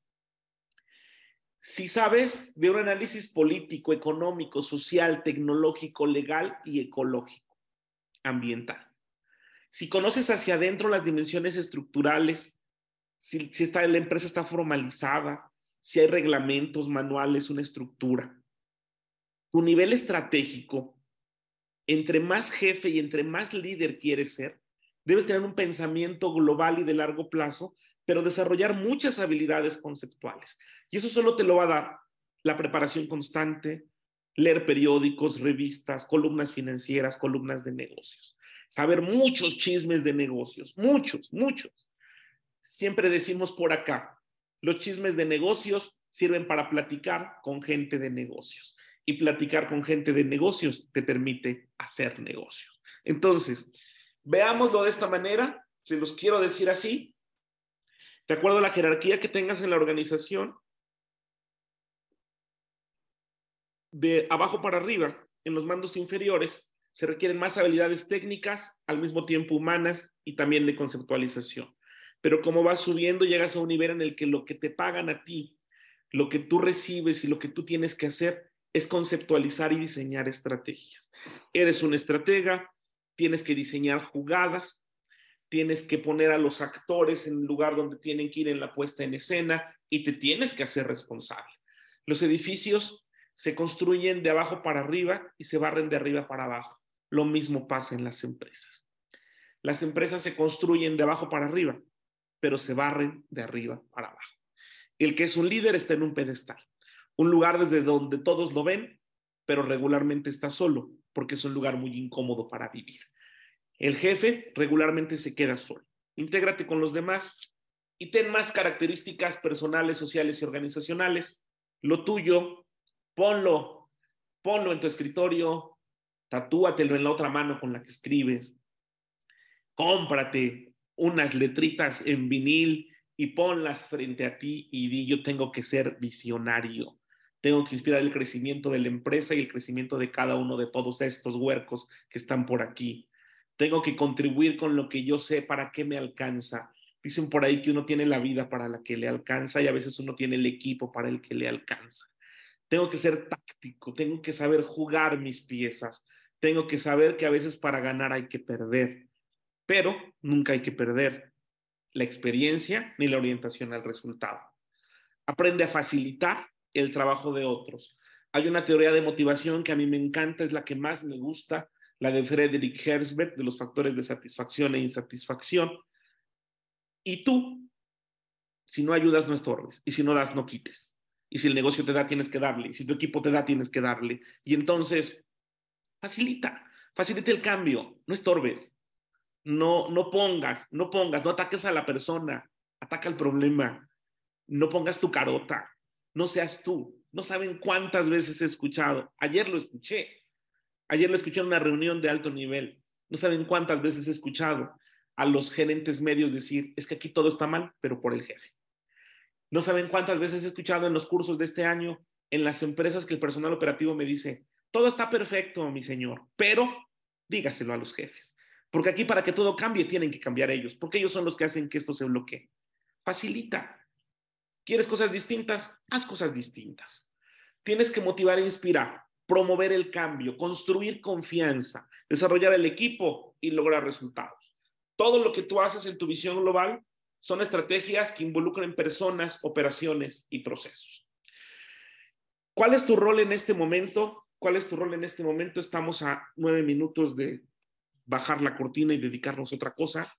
Si sabes de un análisis político, económico, social, tecnológico, legal y ecológico, ambiental. Si conoces hacia adentro las dimensiones estructurales, si, está, la empresa está formalizada, si hay reglamentos, manuales, una estructura. Tu nivel estratégico, entre más jefe y entre más líder quieres ser, debes tener un pensamiento global y de largo plazo pero desarrollar muchas habilidades conceptuales. Y eso solo te lo va a dar la preparación constante, leer periódicos, revistas, columnas financieras, columnas de negocios, saber muchos chismes de negocios, muchos, muchos. Siempre decimos por acá, los chismes de negocios sirven para platicar con gente de negocios y platicar con gente de negocios te permite hacer negocios. Entonces, veámoslo de esta manera, se los quiero decir así, de acuerdo a la jerarquía que tengas en la organización, de abajo para arriba, en los mandos inferiores, se requieren más habilidades técnicas, al mismo tiempo humanas y también de conceptualización. Pero como vas subiendo, llegas a un nivel en el que lo que te pagan a ti, lo que tú recibes y lo que tú tienes que hacer es conceptualizar y diseñar estrategias. Eres un estratega, tienes que diseñar jugadas, tienes que poner a los actores en el lugar donde tienen que ir en la puesta en escena y te tienes que hacer responsable. Los edificios se construyen de abajo para arriba y se barren de arriba para abajo. Lo mismo pasa en las empresas. Las empresas se construyen de abajo para arriba, pero se barren de arriba para abajo. El que es un líder está en un pedestal, un lugar desde donde todos lo ven, pero regularmente está solo, porque es un lugar muy incómodo para vivir. El jefe regularmente se queda solo. Intégrate con los demás y ten más características personales, sociales y organizacionales. Lo tuyo, ponlo, ponlo en tu escritorio, tatúatelo en la otra mano con la que escribes. Cómprate unas letritas en vinil y ponlas frente a ti y di yo tengo que ser visionario. Tengo que inspirar el crecimiento de la empresa y el crecimiento de cada uno de todos estos huercos que están por aquí tengo que contribuir con lo que yo sé para qué me alcanza. Dicen por ahí que uno tiene la vida para la que le alcanza y a veces uno tiene el equipo para el que le alcanza. Tengo que ser táctico, tengo que saber jugar mis piezas, tengo que saber que a veces para ganar hay que perder, pero nunca hay que perder la experiencia ni la orientación al resultado. Aprende a facilitar el trabajo de otros. Hay una teoría de motivación que a mí me encanta, es la que más me gusta, la de Frederick Herzberg, de los factores de satisfacción e insatisfacción. Y tú, si no ayudas, no estorbes. Y si no das, no quites. Y si el negocio te da, tienes que darle. Y si tu equipo te da, tienes que darle. Y entonces, facilita, facilita el cambio, no estorbes. No, no pongas, no pongas, no ataques a la persona, ataca el problema. No pongas tu carota, no seas tú. No saben cuántas veces he escuchado. Ayer lo escuché Ayer lo escuché en una reunión de alto nivel. No saben cuántas veces he escuchado a los gerentes medios decir, es que aquí todo está mal, pero por el jefe. No saben cuántas veces he escuchado en los cursos de este año, en las empresas que el personal operativo me dice, todo está perfecto, mi señor, pero dígaselo a los jefes. Porque aquí para que todo cambie tienen que cambiar ellos, porque ellos son los que hacen que esto se bloquee. Facilita. ¿Quieres cosas distintas? Haz cosas distintas. Tienes que motivar e inspirar promover el cambio, construir confianza, desarrollar el equipo y lograr resultados. Todo lo que tú haces en tu visión global son estrategias que involucran personas, operaciones y procesos. ¿Cuál es tu rol en este momento? ¿Cuál es tu rol en este momento? Estamos a nueve minutos de bajar la cortina y dedicarnos a otra cosa.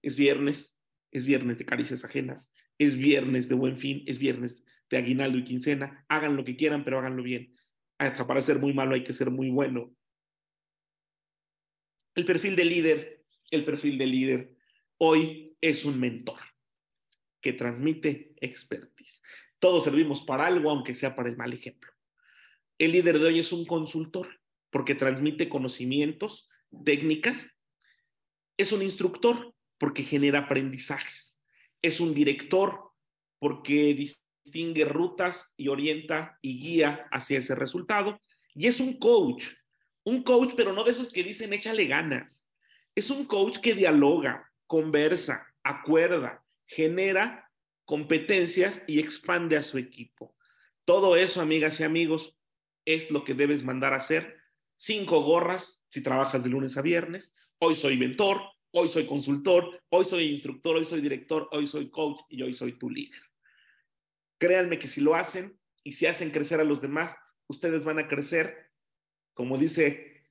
Es viernes, es viernes de caricias ajenas, es viernes de buen fin, es viernes de aguinaldo y quincena. Hagan lo que quieran, pero háganlo bien hasta para ser muy malo hay que ser muy bueno. El perfil de líder, el perfil de líder hoy es un mentor que transmite expertise. Todos servimos para algo, aunque sea para el mal ejemplo. El líder de hoy es un consultor porque transmite conocimientos, técnicas. Es un instructor porque genera aprendizajes. Es un director porque distingue rutas y orienta y guía hacia ese resultado. Y es un coach, un coach, pero no de esos que dicen échale ganas. Es un coach que dialoga, conversa, acuerda, genera competencias y expande a su equipo. Todo eso, amigas y amigos, es lo que debes mandar a hacer. Cinco gorras si trabajas de lunes a viernes. Hoy soy mentor, hoy soy consultor, hoy soy instructor, hoy soy director, hoy soy coach y hoy soy tu líder. Créanme que si lo hacen y si hacen crecer a los demás, ustedes van a crecer, como dice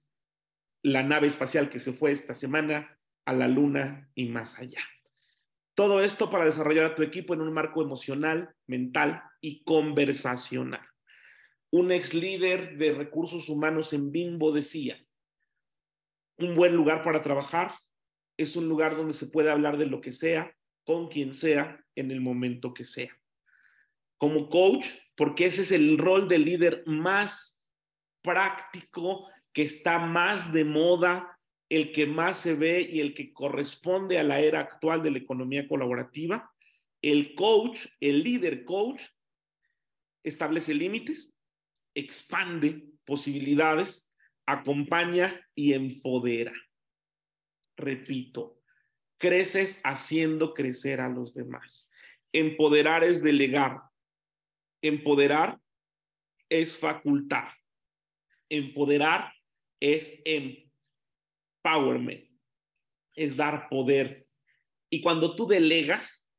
la nave espacial que se fue esta semana, a la luna y más allá. Todo esto para desarrollar a tu equipo en un marco emocional, mental y conversacional. Un ex líder de recursos humanos en Bimbo decía, un buen lugar para trabajar es un lugar donde se puede hablar de lo que sea, con quien sea, en el momento que sea como coach, porque ese es el rol del líder más práctico, que está más de moda, el que más se ve y el que corresponde a la era actual de la economía colaborativa. El coach, el líder coach, establece límites, expande posibilidades, acompaña y empodera. Repito, creces haciendo crecer a los demás. Empoderar es delegar, Empoderar es facultar. Empoderar es empowerment, es dar poder. Y cuando tú delegas,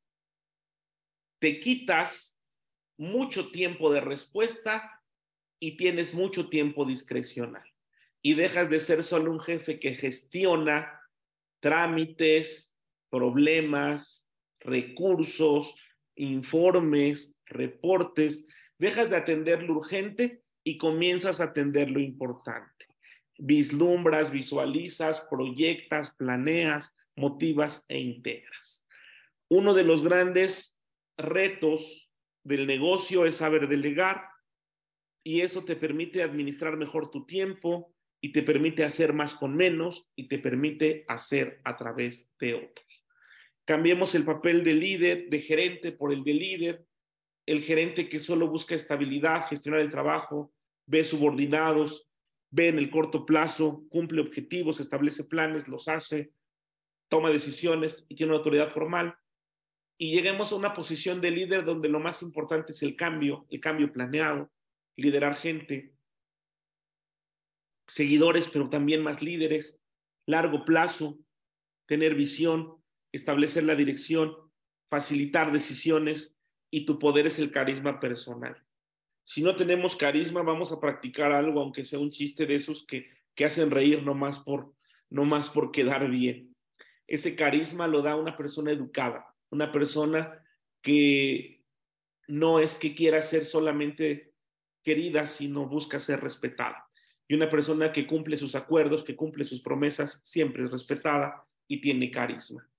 te quitas mucho tiempo de respuesta y tienes mucho tiempo discrecional. Y dejas de ser solo un jefe que gestiona trámites, problemas, recursos, informes, reportes, dejas de atender lo urgente y comienzas a atender lo importante. Vislumbras, visualizas, proyectas, planeas, motivas e integras. Uno de los grandes retos del negocio es saber delegar y eso te permite administrar mejor tu tiempo y te permite hacer más con menos y te permite hacer a través de otros. Cambiemos el papel de líder, de gerente por el de líder el gerente que solo busca estabilidad, gestionar el trabajo, ve subordinados ve en el corto plazo, cumple objetivos, establece planes, los hace, toma decisiones y tiene una autoridad formal. Y lleguemos a una posición de líder donde lo más importante es el cambio, el cambio planeado, liderar gente, seguidores, pero también más líderes, largo plazo, tener visión, establecer la dirección, facilitar decisiones y tu poder es el carisma personal. Si no tenemos carisma, vamos a practicar algo, aunque sea un chiste de esos que, que hacen reír nomás por, más por quedar bien. Ese carisma lo da una persona educada, una persona que no es que quiera ser solamente querida, sino busca ser respetada. Y una persona que cumple sus acuerdos, que cumple sus promesas, siempre es respetada y tiene carisma.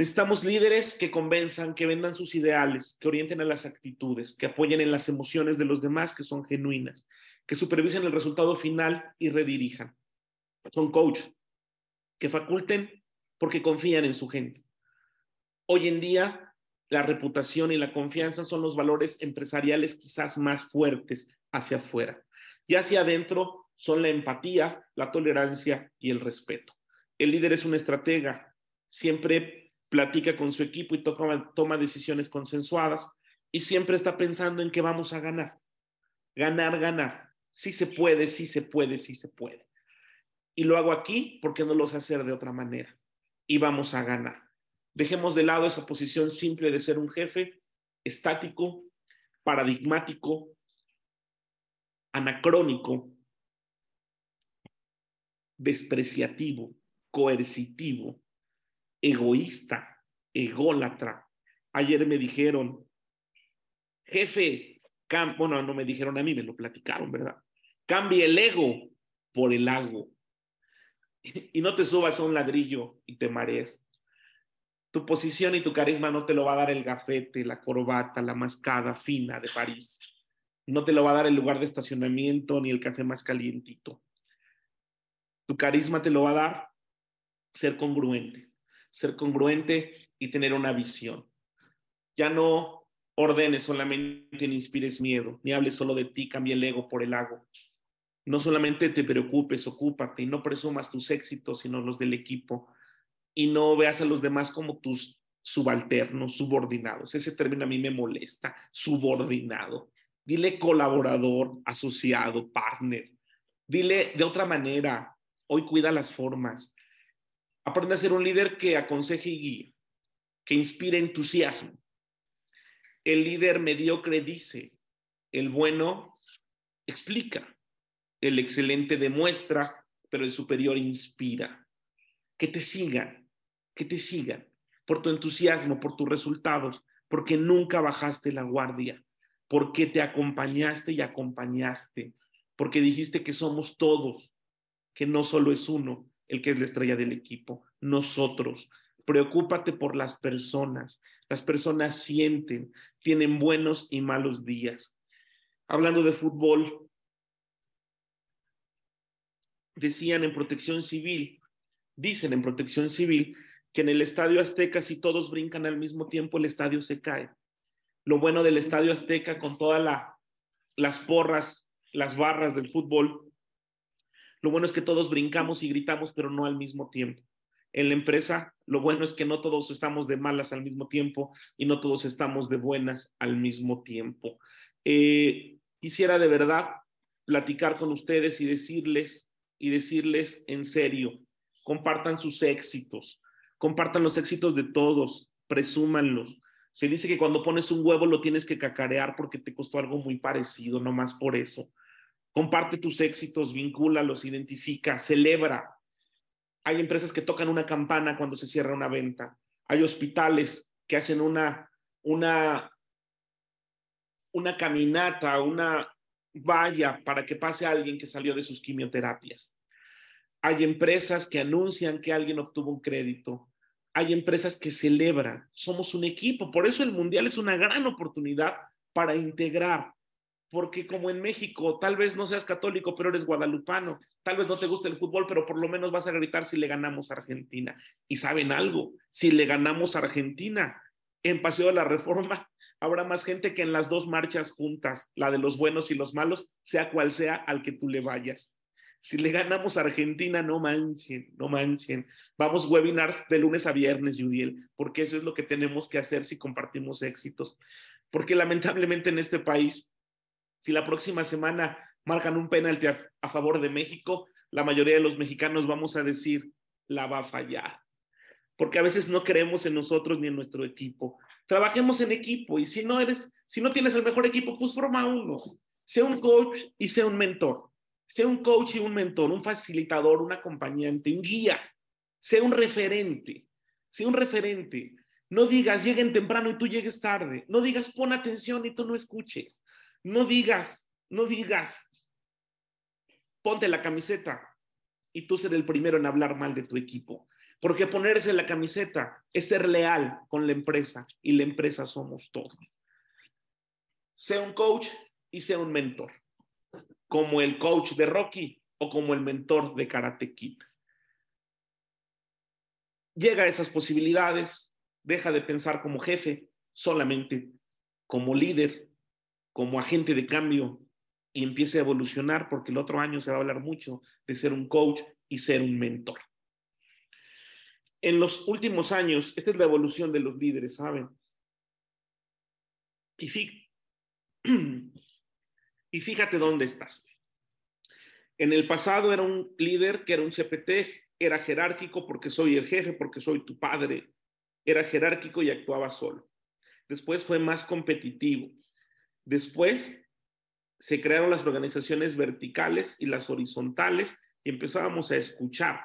Necesitamos líderes que convenzan, que vendan sus ideales, que orienten a las actitudes, que apoyen en las emociones de los demás que son genuinas, que supervisen el resultado final y redirijan. Son coaches que faculten porque confían en su gente. Hoy en día, la reputación y la confianza son los valores empresariales quizás más fuertes hacia afuera. Y hacia adentro son la empatía, la tolerancia y el respeto. El líder es un estratega, siempre platica con su equipo y toma, decisiones consensuadas y siempre está pensando en que vamos a ganar. Ganar, ganar. Sí se puede, sí se puede, sí se puede. Y lo hago aquí porque no lo sé hacer de otra manera. Y vamos a ganar. Dejemos de lado esa posición simple de ser un jefe estático, paradigmático, anacrónico, despreciativo, coercitivo, egoísta, ególatra. Ayer me dijeron, jefe, bueno, no me dijeron a mí, me lo platicaron, ¿verdad? Cambie el ego por el ago. (laughs) Y no te subas a un ladrillo y te marees. Tu posición y tu carisma no te lo va a dar el gafete, la corbata, la mascada fina de París. No te lo va a dar el lugar de estacionamiento ni el café más calientito. Tu carisma te lo va a dar ser congruente, ser congruente y tener una visión. Ya no ordenes solamente ni inspires miedo, ni hables solo de ti, cambia el ego por el hago. No solamente te preocupes, ocúpate y no presumas tus éxitos, sino los del equipo. Y no veas a los demás como tus subalternos, subordinados. Ese término a mí me molesta, subordinado. Dile colaborador, asociado, partner. Dile de otra manera, Hoy cuida las formas. Aprende a ser un líder que aconseje y guíe, que inspire entusiasmo. El líder mediocre dice, el bueno explica, el excelente demuestra, pero el superior inspira. Que te sigan, que te sigan por tu entusiasmo, por tus resultados, porque nunca bajaste la guardia, porque te acompañaste y acompañaste, porque dijiste que somos todos, que no solo es uno el que es la estrella del equipo, nosotros. Preocúpate por las personas. Las personas sienten, tienen buenos y malos días. Hablando de fútbol, decían en protección civil, dicen en protección civil, que en el Estadio Azteca, si todos brincan al mismo tiempo, el estadio se cae. Lo bueno del Estadio Azteca, con todas las porras, las barras del fútbol, lo bueno es que todos brincamos y gritamos, pero no al mismo tiempo. En la empresa, lo bueno es que no todos estamos de malas al mismo tiempo y no todos estamos de buenas al mismo tiempo. Eh, quisiera de verdad platicar con ustedes y decirles, y decirles en serio, compartan sus éxitos, compartan los éxitos de todos, presúmanlos. Se dice que cuando pones un huevo lo tienes que cacarear porque te costó algo muy parecido, no más por eso. Comparte tus éxitos, los identifica, celebra. Hay empresas que tocan una campana cuando se cierra una venta. Hay hospitales que hacen una, una, una caminata, una valla para que pase alguien que salió de sus quimioterapias. Hay empresas que anuncian que alguien obtuvo un crédito. Hay empresas que celebran. Somos un equipo. Por eso el Mundial es una gran oportunidad para integrar porque como en México, tal vez no seas católico, pero eres guadalupano, tal vez no te guste el fútbol, pero por lo menos vas a gritar si le ganamos a Argentina. Y saben algo, si le ganamos a Argentina en Paseo de la Reforma, (laughs) habrá más gente que en las dos marchas juntas, la de los buenos y los malos, sea cual sea al que tú le vayas. Si le ganamos a Argentina, no manchen, no manchen. Vamos webinars de lunes a viernes, Judiel, porque eso es lo que tenemos que hacer si compartimos éxitos. Porque lamentablemente en este país, si la próxima semana marcan un penalti a, favor de México, la mayoría de los mexicanos vamos a decir, la va a fallar. Porque a veces no creemos en nosotros ni en nuestro equipo. Trabajemos en equipo y si no eres, si no tienes el mejor equipo, pues forma uno. Sea un coach y sea un mentor sea un coach y un mentor, un facilitador, un acompañante, un guía, sea un referente, sea un referente. No digas lleguen temprano y tú llegues tarde. No digas pon atención y tú no escuches. No digas, no digas ponte la camiseta y tú ser el primero en hablar mal de tu equipo. Porque ponerse la camiseta es ser leal con la empresa y la empresa somos todos. Sea un coach y sea un mentor como el coach de Rocky o como el mentor de Karate Kid. Llega a esas posibilidades, deja de pensar como jefe, solamente como líder, como agente de cambio y empiece a evolucionar porque el otro año se va a hablar mucho de ser un coach y ser un mentor. En los últimos años, esta es la evolución de los líderes, ¿saben? Y (clears throat) Y fíjate dónde estás. En el pasado era un líder que era un CPT, era jerárquico porque soy el jefe, porque soy tu padre. Era jerárquico y actuaba solo. Después fue más competitivo. Después se crearon las organizaciones verticales y las horizontales y empezábamos a escuchar.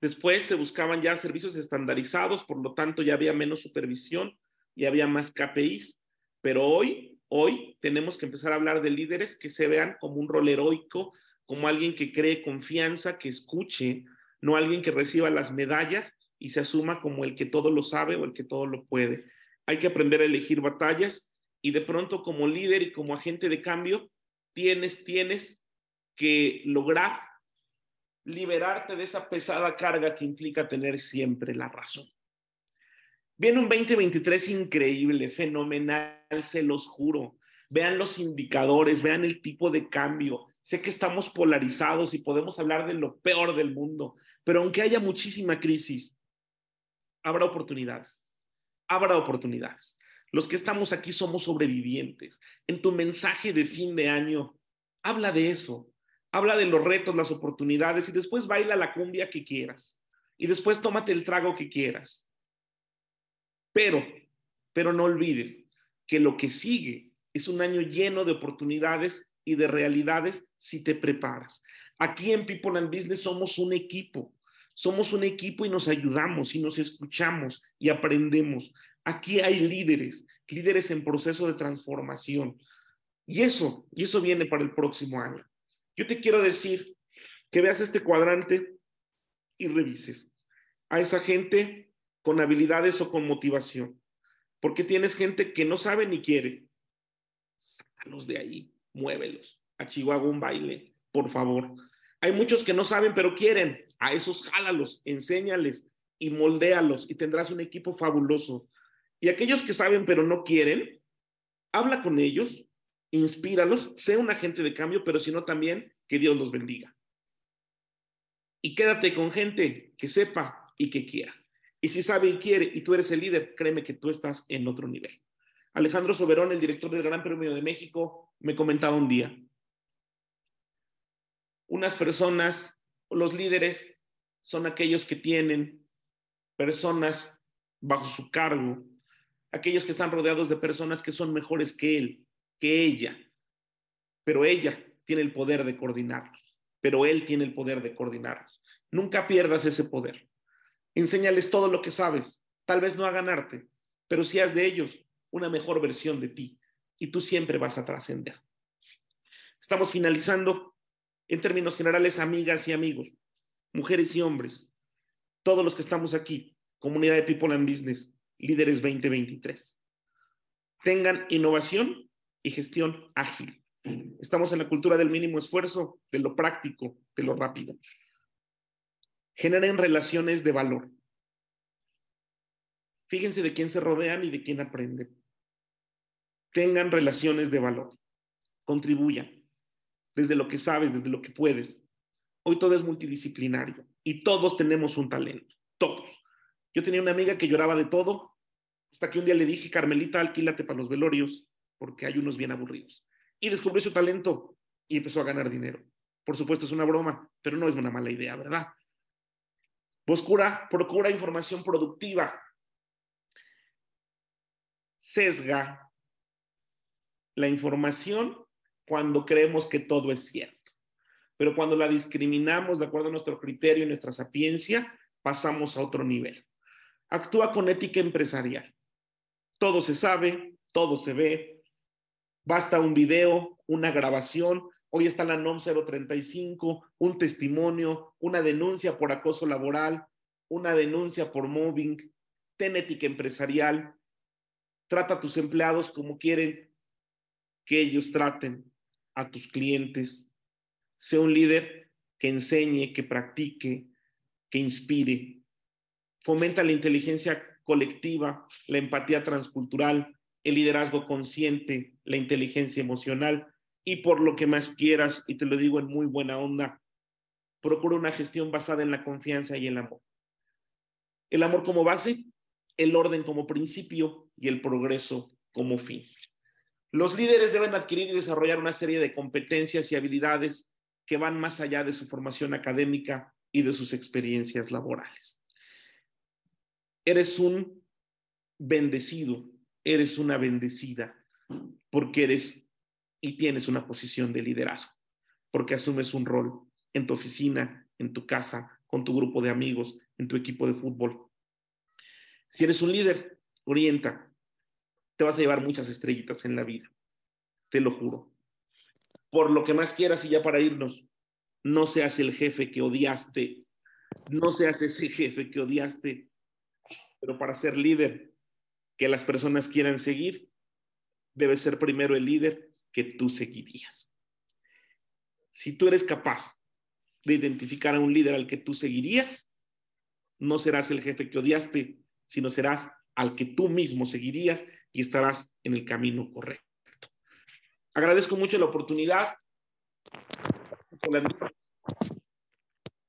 Después se buscaban ya servicios estandarizados, por lo tanto ya había menos supervisión y había más KPIs. Pero hoy Hoy tenemos que empezar a hablar de líderes que se vean como un rol heroico, como alguien que cree confianza, que escuche, no alguien que reciba las medallas y se asuma como el que todo lo sabe o el que todo lo puede. Hay que aprender a elegir batallas y de pronto como líder y como agente de cambio tienes tienes que lograr liberarte de esa pesada carga que implica tener siempre la razón. Viene un 2023 increíble, fenomenal, se los juro. Vean los indicadores, vean el tipo de cambio. Sé que estamos polarizados y podemos hablar de lo peor del mundo, pero aunque haya muchísima crisis, habrá oportunidades. Habrá oportunidades. Los que estamos aquí somos sobrevivientes. En tu mensaje de fin de año, habla de eso. Habla de los retos, las oportunidades y después baila la cumbia que quieras. Y después tómate el trago que quieras pero, pero no olvides que lo que sigue es un año lleno de oportunidades y de realidades si te preparas. Aquí en People and Business somos un equipo. Somos un equipo y nos ayudamos y nos escuchamos y aprendemos. Aquí hay líderes, líderes en proceso de transformación. Y eso, y eso viene para el próximo año. Yo te quiero decir que veas este cuadrante y revises a esa gente con habilidades o con motivación. Porque tienes gente que no sabe ni quiere. Sácalos de ahí, muévelos. A Chihuahua un baile, por favor. Hay muchos que no saben, pero quieren. A esos jálalos, enséñales y moldéalos y tendrás un equipo fabuloso. Y aquellos que saben, pero no quieren, habla con ellos, inspíralos, sea un agente de cambio, pero si no también, que Dios los bendiga. Y quédate con gente que sepa y que quiera. Y si sabe y quiere y tú eres el líder, créeme que tú estás en otro nivel. Alejandro Soberón, el director del Gran Premio de México, me comentaba un día, unas personas, los líderes, son aquellos que tienen personas bajo su cargo, aquellos que están rodeados de personas que son mejores que él, que ella, pero ella tiene el poder de coordinarlos, pero él tiene el poder de coordinarlos. Nunca pierdas ese poder. Enséñales todo lo que sabes. Tal vez no a ganarte, pero si haz de ellos una mejor versión de ti y tú siempre vas a trascender. Estamos finalizando en términos generales, amigas y amigos, mujeres y hombres, todos los que estamos aquí, comunidad de People and Business, líderes 2023. Tengan innovación y gestión ágil. Estamos en la cultura del mínimo esfuerzo, de lo práctico, de lo rápido generen relaciones de valor. Fíjense de quién se rodean y de quién aprenden. tengan relaciones de valor, contribuyan desde lo que sabes, desde lo que puedes. Hoy todo es multidisciplinario y todos tenemos un talento, todos. Yo tenía una amiga que lloraba de todo, hasta que un día le dije, Carmelita, alquílate para los velorios, porque hay unos bien aburridos. Y descubrió su talento y empezó a ganar dinero. Por supuesto, es una broma, pero no es una mala idea, ¿verdad? Procura, procura información productiva. Sesga la información cuando creemos que todo es cierto. Pero cuando la discriminamos de acuerdo a nuestro criterio y nuestra sapiencia, pasamos a otro nivel. Actúa con ética empresarial. Todo se sabe, todo se ve. Basta un video, una grabación. Hoy está la NOM 035, un testimonio, una denuncia por acoso laboral, una denuncia por mobbing. Ten ética empresarial. Trata a tus empleados como quieren que ellos traten a tus clientes. Sea un líder que enseñe, que practique, que inspire. Fomenta la inteligencia colectiva, la empatía transcultural, el liderazgo consciente, la inteligencia emocional y por lo que más quieras, y te lo digo en muy buena onda, procura una gestión basada en la confianza y el amor. El amor como base, el orden como principio y el progreso como fin. Los líderes deben adquirir y desarrollar una serie de competencias y habilidades que van más allá de su formación académica y de sus experiencias laborales. Eres un bendecido, eres una bendecida, porque eres y tienes una posición de liderazgo, porque asumes un rol en tu oficina, en tu casa, con tu grupo de amigos, en tu equipo de fútbol. Si eres un líder, orienta, te vas a llevar muchas estrellitas en la vida, te lo juro. Por lo que más quieras y ya para irnos, no seas el jefe que odiaste, no seas ese jefe que odiaste pero para ser líder que las personas quieran seguir, debe ser primero el líder que tú seguirías. Si tú eres capaz de identificar a un líder al que tú seguirías, no serás el jefe que odiaste, sino serás al que tú mismo seguirías y estarás en el camino correcto. Agradezco mucho la oportunidad.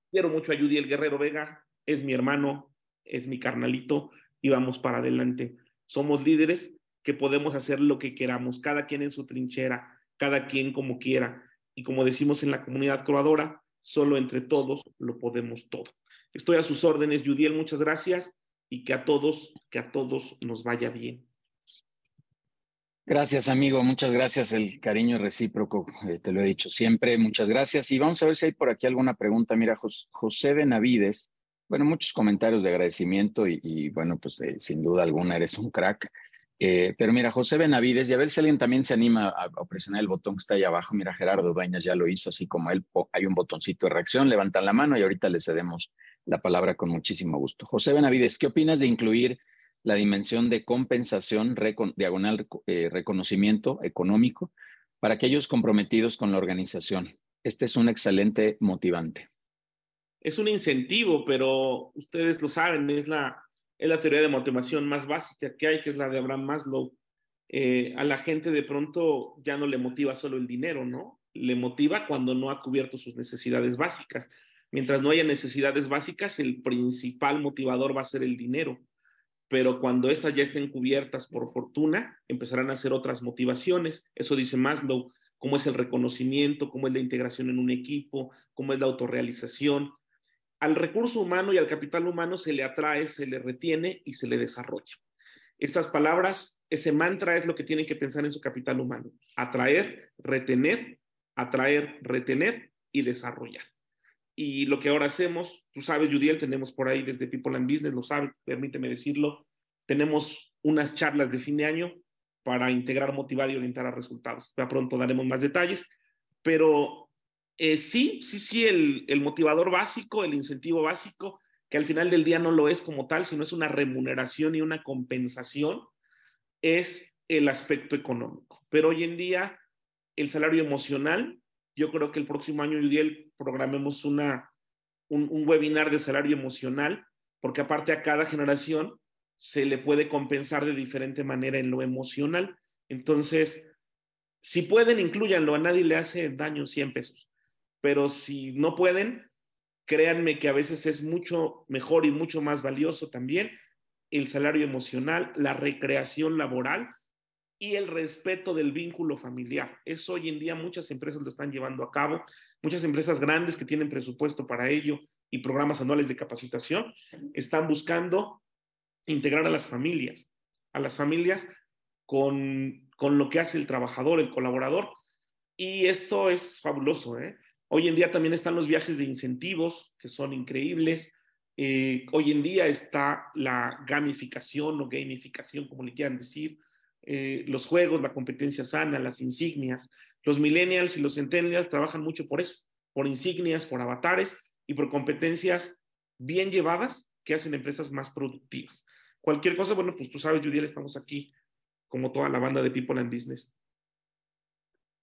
Quiero mucho a Judy el Guerrero Vega, es mi hermano, es mi carnalito y vamos para adelante. Somos líderes que podemos hacer lo que queramos, cada quien en su trinchera, cada quien como quiera. Y como decimos en la comunidad croadora, solo entre todos lo podemos todo. Estoy a sus órdenes, Judiel, muchas gracias y que a todos, que a todos nos vaya bien. Gracias, amigo. Muchas gracias. El cariño recíproco, eh, te lo he dicho siempre. Muchas gracias. Y vamos a ver si hay por aquí alguna pregunta. Mira, José Benavides bueno, muchos comentarios de agradecimiento y, bueno, pues eh, sin duda alguna eres un crack. Eh, pero mira, José Benavides, y a ver si alguien también se anima a, presionar el botón que está ahí abajo. Mira, Gerardo Dueñas ya lo hizo, así como él, hay un botoncito de reacción, levantan la mano y ahorita le cedemos la palabra con muchísimo gusto. José Benavides, ¿qué opinas de incluir la dimensión de compensación, diagonal eh, reconocimiento económico para aquellos comprometidos con la organización? Este es un excelente motivante es un incentivo, pero ustedes lo saben, es la, es la teoría de motivación más básica que hay, que es la de Abraham Maslow. Eh, a la gente de pronto ya no le motiva solo el dinero, ¿no? Le motiva cuando no ha cubierto sus necesidades básicas. Mientras no haya necesidades básicas, el principal motivador va a ser el dinero. Pero cuando estas ya estén cubiertas por fortuna, empezarán a hacer otras motivaciones. Eso dice Maslow, cómo es el reconocimiento, cómo es la integración en un equipo, cómo es la autorrealización, al recurso humano y al capital humano se le atrae, se le retiene y se le desarrolla. Estas palabras, ese mantra es lo que tienen que pensar en su capital humano. Atraer, retener, atraer, retener y desarrollar. Y lo que ahora hacemos, tú sabes, Judiel, tenemos por ahí desde People and Business, lo sabe, permíteme decirlo, tenemos unas charlas de fin de año para integrar, motivar y orientar a resultados. Ya pronto daremos más detalles, pero eh, sí, sí, sí, el, motivador básico, el incentivo básico, que al final del día no lo es como tal, sino es una remuneración y una compensación, es el aspecto económico. Pero hoy en día, el salario emocional, yo creo que el próximo año, Yudiel, programemos una, un, un webinar de salario emocional, porque aparte a cada generación se le puede compensar de diferente manera en lo emocional. Entonces, si pueden, incluyanlo, a nadie le hace daño 100 pesos, pero si no pueden, créanme que a veces es mucho mejor y mucho más valioso también el salario emocional, la recreación laboral y el respeto del vínculo familiar. Eso hoy en día muchas empresas lo están llevando a cabo, muchas empresas grandes que tienen presupuesto para ello y programas anuales de capacitación están buscando integrar a las familias, a las familias con, con lo que hace el trabajador, el colaborador. Y esto es fabuloso. ¿eh? Hoy en día también están los viajes de incentivos, que son increíbles. Eh, hoy en día está la gamificación o gamificación, como le quieran decir, eh, los juegos, la competencia sana, las insignias. Los millennials y los centennials trabajan mucho por eso, por insignias, por avatares y por competencias bien llevadas que hacen empresas más productivas. Cualquier cosa, bueno, pues tú sabes, Judiel, estamos aquí como toda la banda de People and Business.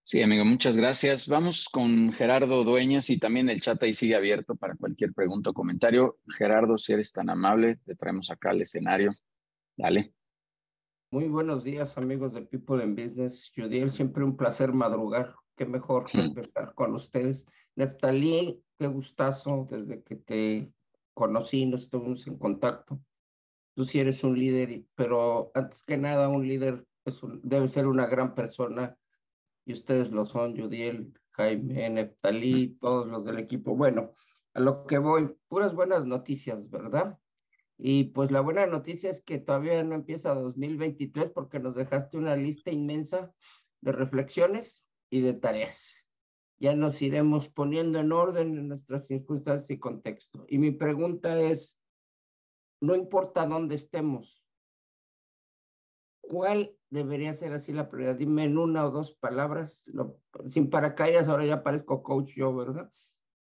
Sí, amigo, muchas gracias. Vamos con Gerardo Dueñas y también el chat ahí sigue abierto para cualquier pregunta o comentario. Gerardo, si eres tan amable, te traemos acá al escenario. Dale. Muy buenos días, amigos de People and Business. Judiel, siempre un placer madrugar. Qué mejor que (laughs) empezar con ustedes. Neftalí, qué gustazo desde que te conocí, nos estuvimos en contacto. Tú sí eres un líder, pero antes que nada, un líder es debe ser una gran persona y ustedes lo son, Judiel, Jaime, Neftalí, todos los del equipo. Bueno, a lo que voy, puras buenas noticias, ¿verdad? Y pues la buena noticia es que todavía no empieza 2023 porque nos dejaste una lista inmensa de reflexiones y de tareas. Ya nos iremos poniendo en orden en nuestras circunstancias y contexto. Y mi pregunta es, no importa dónde estemos, ¿cuál debería ser así la prioridad? Dime en una o dos palabras, sin paracaídas, ahora ya parezco coach yo, ¿verdad?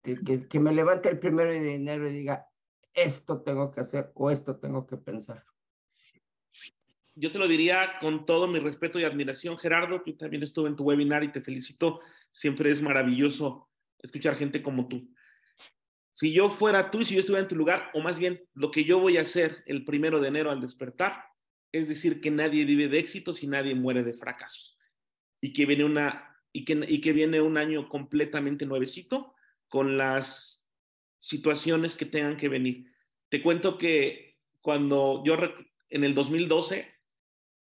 Que, que, me levante el primero de enero y diga, esto tengo que hacer o esto tengo que pensar. Yo te lo diría con todo mi respeto y admiración, Gerardo, tú también estuve en tu webinar y te felicito. Siempre es maravilloso escuchar gente como tú. Si yo fuera tú y si yo estuviera en tu lugar, o más bien lo que yo voy a hacer el primero de enero al despertar, es decir, que nadie vive de éxitos y nadie muere de fracasos. Y que viene, una, y que, y que viene un año completamente nuevecito con las situaciones que tengan que venir. Te cuento que cuando yo en el 2012,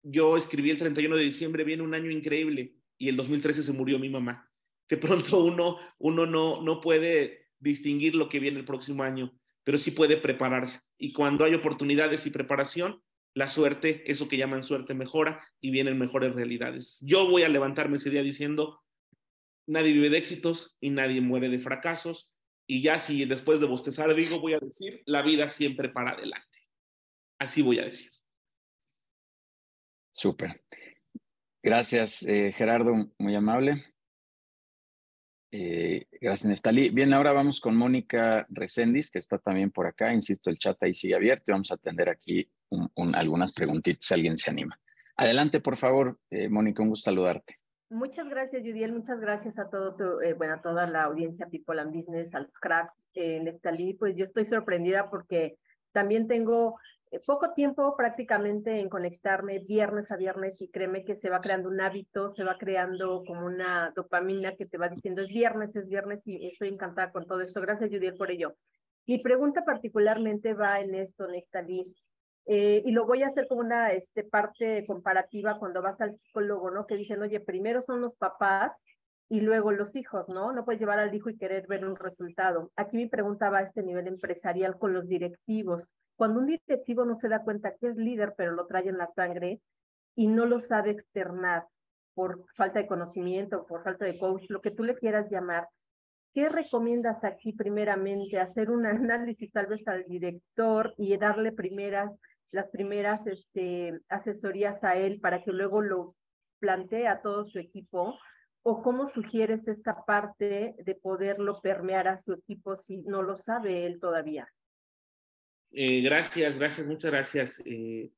yo escribí el 31 de diciembre, viene un año increíble y el 2013 se murió mi mamá. De pronto uno, uno no, no puede distinguir lo que viene el próximo año, pero sí puede prepararse. Y cuando hay oportunidades y preparación, la suerte, eso que llaman suerte mejora y vienen mejores realidades. Yo voy a levantarme ese día diciendo, nadie vive de éxitos y nadie muere de fracasos. Y ya si después de bostezar digo, voy a decir, la vida siempre para adelante. Así voy a decir. Súper. Gracias, eh, Gerardo, muy amable. Eh, gracias, Neftali. Bien, ahora vamos con Mónica Recendis, que está también por acá. Insisto, el chat ahí sigue abierto y vamos a atender aquí algunas preguntitas si alguien se anima. Adelante, por favor, eh, Mónica, un gusto saludarte. Muchas gracias, Judiel. Muchas gracias a todo eh, bueno, a toda la audiencia People and Business, a los cracks. Eh, Neftalí, pues yo estoy sorprendida porque también tengo poco tiempo prácticamente en conectarme viernes a viernes y créeme que se va creando un hábito, se va creando como una dopamina que te va diciendo es viernes, es viernes y estoy encantada con todo esto. Gracias, Judiel, por ello. Mi pregunta particularmente va en esto, Neftalí. Eh, y lo voy a hacer como una este, parte comparativa cuando vas al psicólogo, ¿no? Que dicen, oye, primero son los papás y luego los hijos, ¿no? No puedes llevar al hijo y querer ver un resultado. Aquí mi pregunta va a este nivel empresarial con los directivos. Cuando un directivo no se da cuenta que es líder, pero lo trae en la sangre y no lo sabe externar por falta de conocimiento, por falta de coach, lo que tú le quieras llamar, ¿Qué recomiendas aquí primeramente? Hacer un (laughs) análisis tal vez al director y darle primeras las primeras este, asesorías a él para que luego lo plantee a todo su equipo? ¿O cómo sugieres esta parte de poderlo permear a su equipo si no lo sabe él todavía? Eh, gracias, gracias, muchas gracias, eh,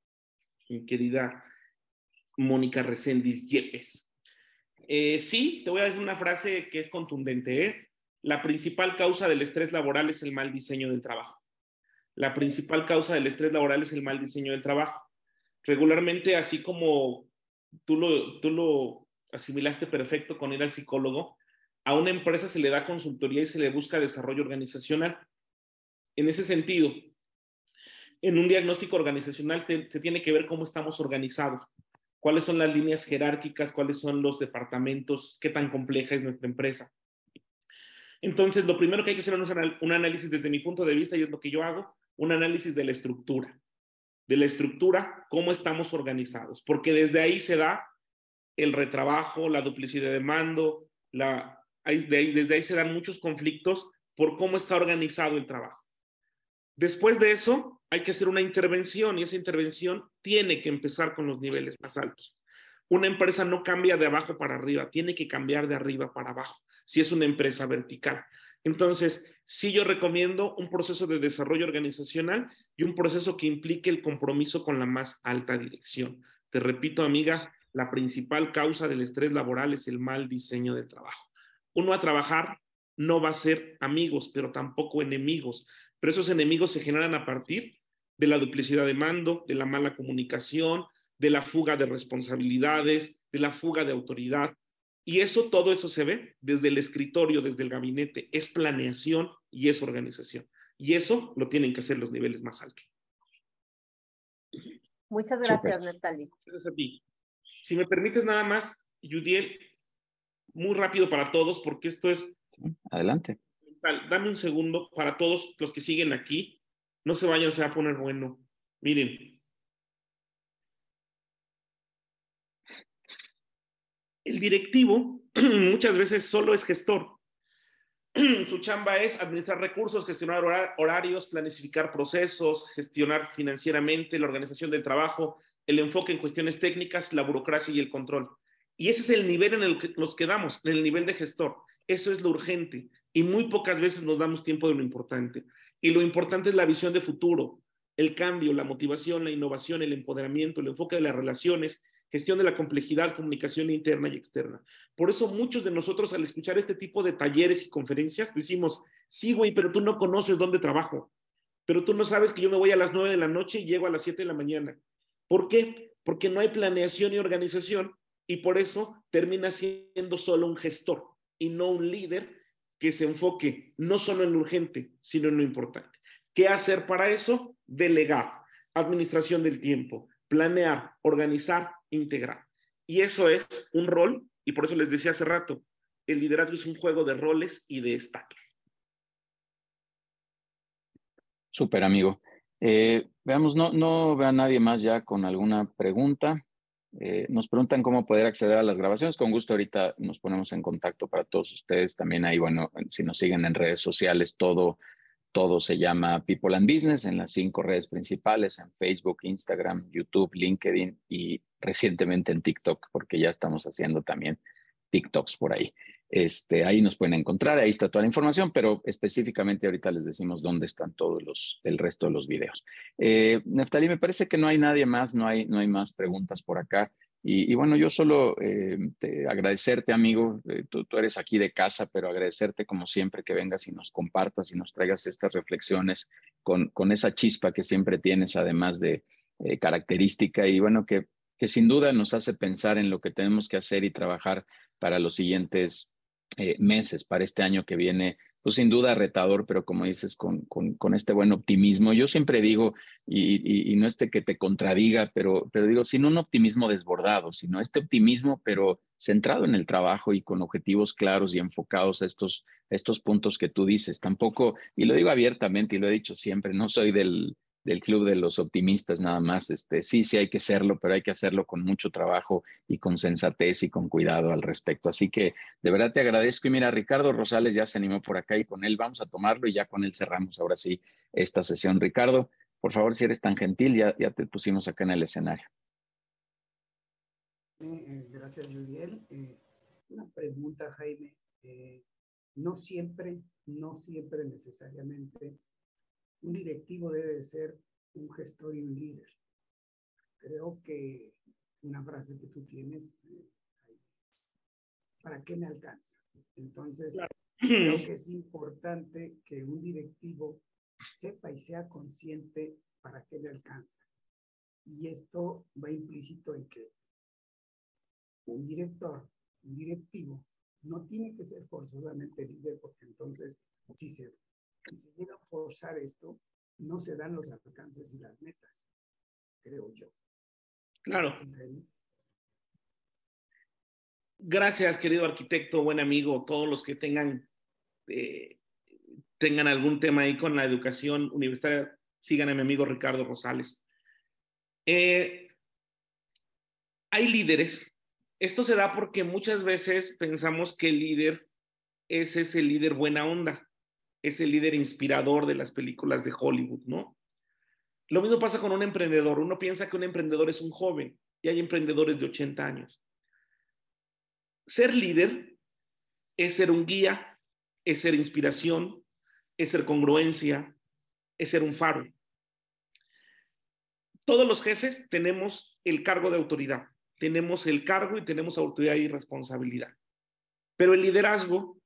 mi querida Mónica Recendis Yepes. Eh, sí, te voy a decir una frase que es contundente. La principal causa del estrés laboral es el mal diseño del trabajo la principal causa del estrés laboral es el mal diseño del trabajo. Regularmente, así como tú lo, tú lo asimilaste perfecto con ir al psicólogo. A una empresa se le da consultoría y se le busca desarrollo organizacional. En ese sentido, en un diagnóstico organizacional se, se tiene que ver cómo estamos organizados, cuáles son las líneas jerárquicas, cuáles son los departamentos, qué tan compleja es nuestra empresa. Entonces, lo primero que hay que hacer es un análisis desde mi punto de vista, y es lo que yo hago, un análisis de la estructura. De la estructura, cómo estamos organizados, porque desde ahí se da el retrabajo, la duplicidad de mando, la, desde ahí se dan muchos conflictos por cómo está organizado el trabajo. Después de eso, hay que hacer una intervención y esa intervención tiene que empezar con los niveles más altos. Una empresa no cambia de abajo para arriba, tiene que cambiar de arriba para abajo, si es una empresa vertical. Entonces, sí yo recomiendo un proceso de desarrollo organizacional y un proceso que implique el compromiso con la más alta dirección. Te repito, amiga, la principal causa del estrés laboral es el mal diseño del trabajo. Uno a trabajar no va a ser amigos, pero tampoco enemigos. Pero esos enemigos se generan a partir de la duplicidad de mando, de la mala comunicación, de la fuga de responsabilidades, de la fuga de autoridad. Y eso, todo eso se ve desde el escritorio, desde el gabinete. Es planeación y es organización. Y eso lo tienen que hacer los niveles más altos. Muchas gracias, Natalie. Gracias a ti. Si me permites nada más, Judiel, muy rápido para todos, porque esto es... Adelante. Dame un segundo para todos los que siguen aquí. No se vayan, se va a poner bueno. Miren. El directivo (clears throat) muchas veces solo es gestor. (clears throat) Su chamba es administrar recursos, gestionar horarios, planificar procesos, gestionar financieramente la organización del trabajo, el enfoque en cuestiones técnicas, la burocracia y el control. Y ese es el nivel en el que nos quedamos, en el nivel de gestor. Eso es lo urgente y muy pocas veces nos damos tiempo de lo importante. Y lo importante es la visión de futuro, el cambio, la motivación, la innovación, el empoderamiento, el enfoque de las relaciones, gestión de la complejidad, comunicación interna y externa. Por eso muchos de nosotros al escuchar este tipo de talleres y conferencias decimos, sí, güey, pero tú no conoces dónde trabajo, pero tú no sabes que yo me voy a las nueve de la noche y llego a las siete de la mañana. ¿Por qué? Porque no hay planeación y organización y por eso termina siendo solo un gestor y no un líder que se enfoque no solo en lo urgente, sino en lo importante. ¿Qué hacer para eso? Delegar, administración del tiempo, planear, organizar, integrar. Y eso es un rol, y por eso les decía hace rato, el liderazgo es un juego de roles y de estatus. Súper, amigo. Eh, veamos, no, no veo a nadie más ya con alguna pregunta. Eh, nos preguntan cómo poder acceder a las grabaciones. Con gusto ahorita nos ponemos en contacto para todos ustedes. También ahí, bueno, si nos siguen en redes sociales, todo, todo se llama People and Business en las cinco redes principales, en Facebook, Instagram, YouTube, LinkedIn y recientemente en TikTok, porque ya estamos haciendo también TikToks por ahí. Este, ahí nos pueden encontrar, ahí está toda la información, pero específicamente ahorita les decimos dónde están todos los, el resto de los videos. Eh, Neftali, me parece que no hay nadie más, no hay, no hay más preguntas por acá. Y, bueno, yo solo eh, agradecerte, amigo, eh, tú, tú, eres aquí de casa, pero agradecerte como siempre que vengas y nos compartas y nos traigas estas reflexiones con, con esa chispa que siempre tienes, además de eh, característica, y bueno, que, que sin duda nos hace pensar en lo que tenemos que hacer y trabajar para los siguientes eh, meses, para este año que viene, pues sin duda retador, pero como dices, con, con, este buen optimismo. Yo siempre digo, y, no este que te contradiga, pero, pero digo, sin un optimismo desbordado, sino este optimismo, pero centrado en el trabajo y con objetivos claros y enfocados a estos, estos puntos que tú dices. Tampoco, y lo digo abiertamente y lo he dicho siempre, no soy del, del club de los optimistas nada más. Este, sí, sí hay que hacerlo, pero hay que hacerlo con mucho trabajo y con sensatez y con cuidado al respecto. Así que de verdad te agradezco. Y mira, Ricardo Rosales ya se animó por acá y con él vamos a tomarlo y ya con él cerramos ahora sí esta sesión. Ricardo, por favor, si eres tan gentil, ya, ya te pusimos acá en el escenario. Eh, gracias, Juliel. Eh, una pregunta, Jaime. Eh, no siempre, no siempre necesariamente un directivo debe ser un gestor y un líder. Creo que una frase que tú tienes, eh, ¿para qué me alcanza? Entonces, creo (clears throat) que es importante que un directivo sepa y sea consciente para qué le alcanza. Y esto va implícito en que un director, un directivo, no tiene que ser forzosamente líder, porque entonces, si se, si se llega a forzar esto, no se dan los alcances y las metas, creo yo. Claro. Gracias, querido arquitecto, buen amigo, todos los que tengan, eh, tengan algún tema ahí con la educación universitaria, sigan a mi amigo Ricardo Rosales. Eh, hay líderes. Esto se da porque muchas veces pensamos que el líder es ese líder buena onda, es el líder inspirador de las películas de Hollywood, ¿no? Lo mismo pasa con un emprendedor. Uno piensa que un emprendedor es un joven y hay emprendedores de 80 años. Ser líder es ser un guía, es ser inspiración, es ser congruencia, es ser un faro. Todos los jefes tenemos el cargo de autoridad, tenemos el cargo y tenemos autoridad y responsabilidad. Pero el liderazgo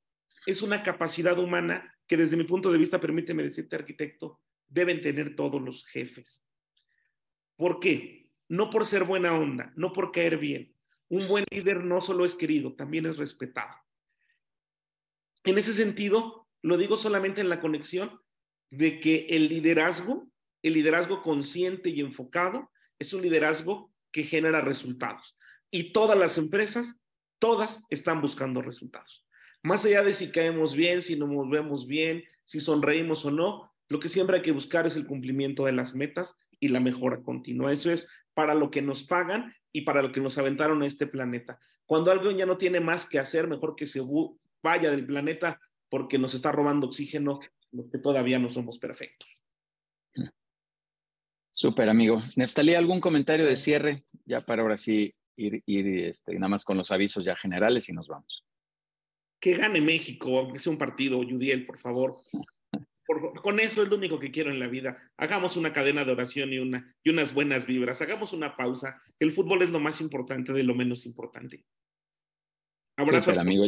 es una capacidad humana que desde mi punto de vista, permíteme decirte, arquitecto, deben tener todos los jefes. ¿Por qué? No por ser buena onda, no por caer bien, un buen líder no solo es querido, también es respetado. En ese sentido, lo digo solamente en la conexión de que el liderazgo, el liderazgo consciente y enfocado, es un liderazgo que genera resultados. Y todas las empresas, todas están buscando resultados. Más allá de si caemos bien, si nos movemos bien, si sonreímos o no, lo que siempre hay que buscar es el cumplimiento de las metas y la mejora continua. Eso es para lo que nos pagan y para lo que nos aventaron a este planeta. Cuando alguien ya no tiene más que hacer, mejor que se vaya del planeta porque nos está robando oxígeno, los que todavía no somos perfectos. Súper, amigo. Neftalí, ¿algún comentario de cierre? Ya para ahora sí ir, ir este, nada más con los avisos ya generales y nos vamos. Que gane México, aunque sea un partido, Yudiel, por favor con eso es lo único que quiero en la vida. Hagamos una cadena de oración y, una, y unas buenas vibras. Hagamos una pausa. El fútbol es lo más importante de lo menos importante. Abrazo. amigo.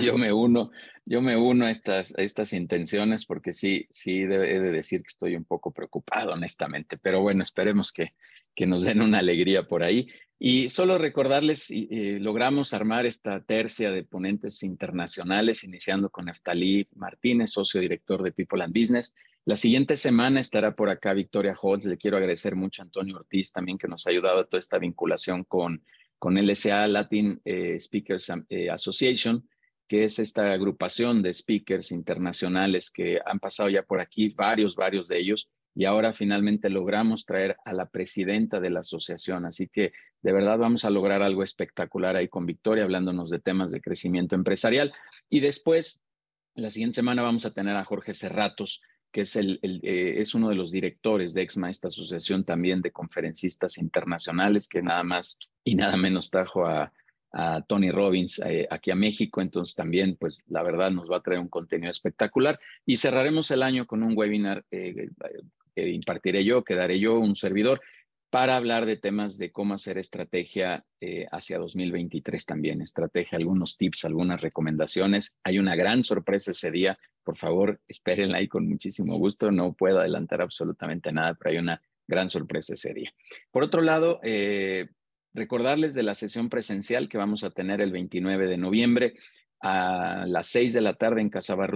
Yo, me uno, yo me uno a estas, estas intenciones porque sí, sí debe de decir que estoy un poco preocupado, honestamente. Pero bueno, esperemos que, que nos den una alegría por ahí. Y solo recordarles, logramos armar esta tercia de ponentes internacionales, iniciando con Neftalí Martínez, socio director de People and Business. La siguiente semana estará por acá Victoria Holtz. Le quiero agradecer mucho a Antonio Ortiz también, que nos ha ayudado a toda esta vinculación con, con LSA, Latin eh, Speakers eh, Association, que es esta agrupación de speakers internacionales que han pasado ya por aquí, varios, varios de ellos y ahora finalmente logramos traer a la presidenta de la asociación. Así que de verdad vamos a lograr algo espectacular ahí con Victoria, hablándonos de temas de crecimiento empresarial. Y después, la siguiente semana vamos a tener a Jorge Cerratos, que es, el, eh, es uno de los directores de EXMA, esta asociación también de conferencistas internacionales, que nada más y nada menos trajo a, Tony Robbins eh, aquí a México. Entonces también, pues la verdad nos va a traer un contenido espectacular. Y cerraremos el año con un webinar eh, que impartiré yo, que daré yo, un servidor, para hablar de temas de cómo hacer estrategia eh, hacia 2023 también, estrategia, algunos tips, algunas recomendaciones. Hay una gran sorpresa ese día, por favor, espérenla ahí con muchísimo gusto, no puedo adelantar absolutamente nada, pero hay una gran sorpresa ese día. Por otro lado, eh, recordarles de la sesión presencial que vamos a tener el 29 de noviembre a las 6 de la tarde en Casaba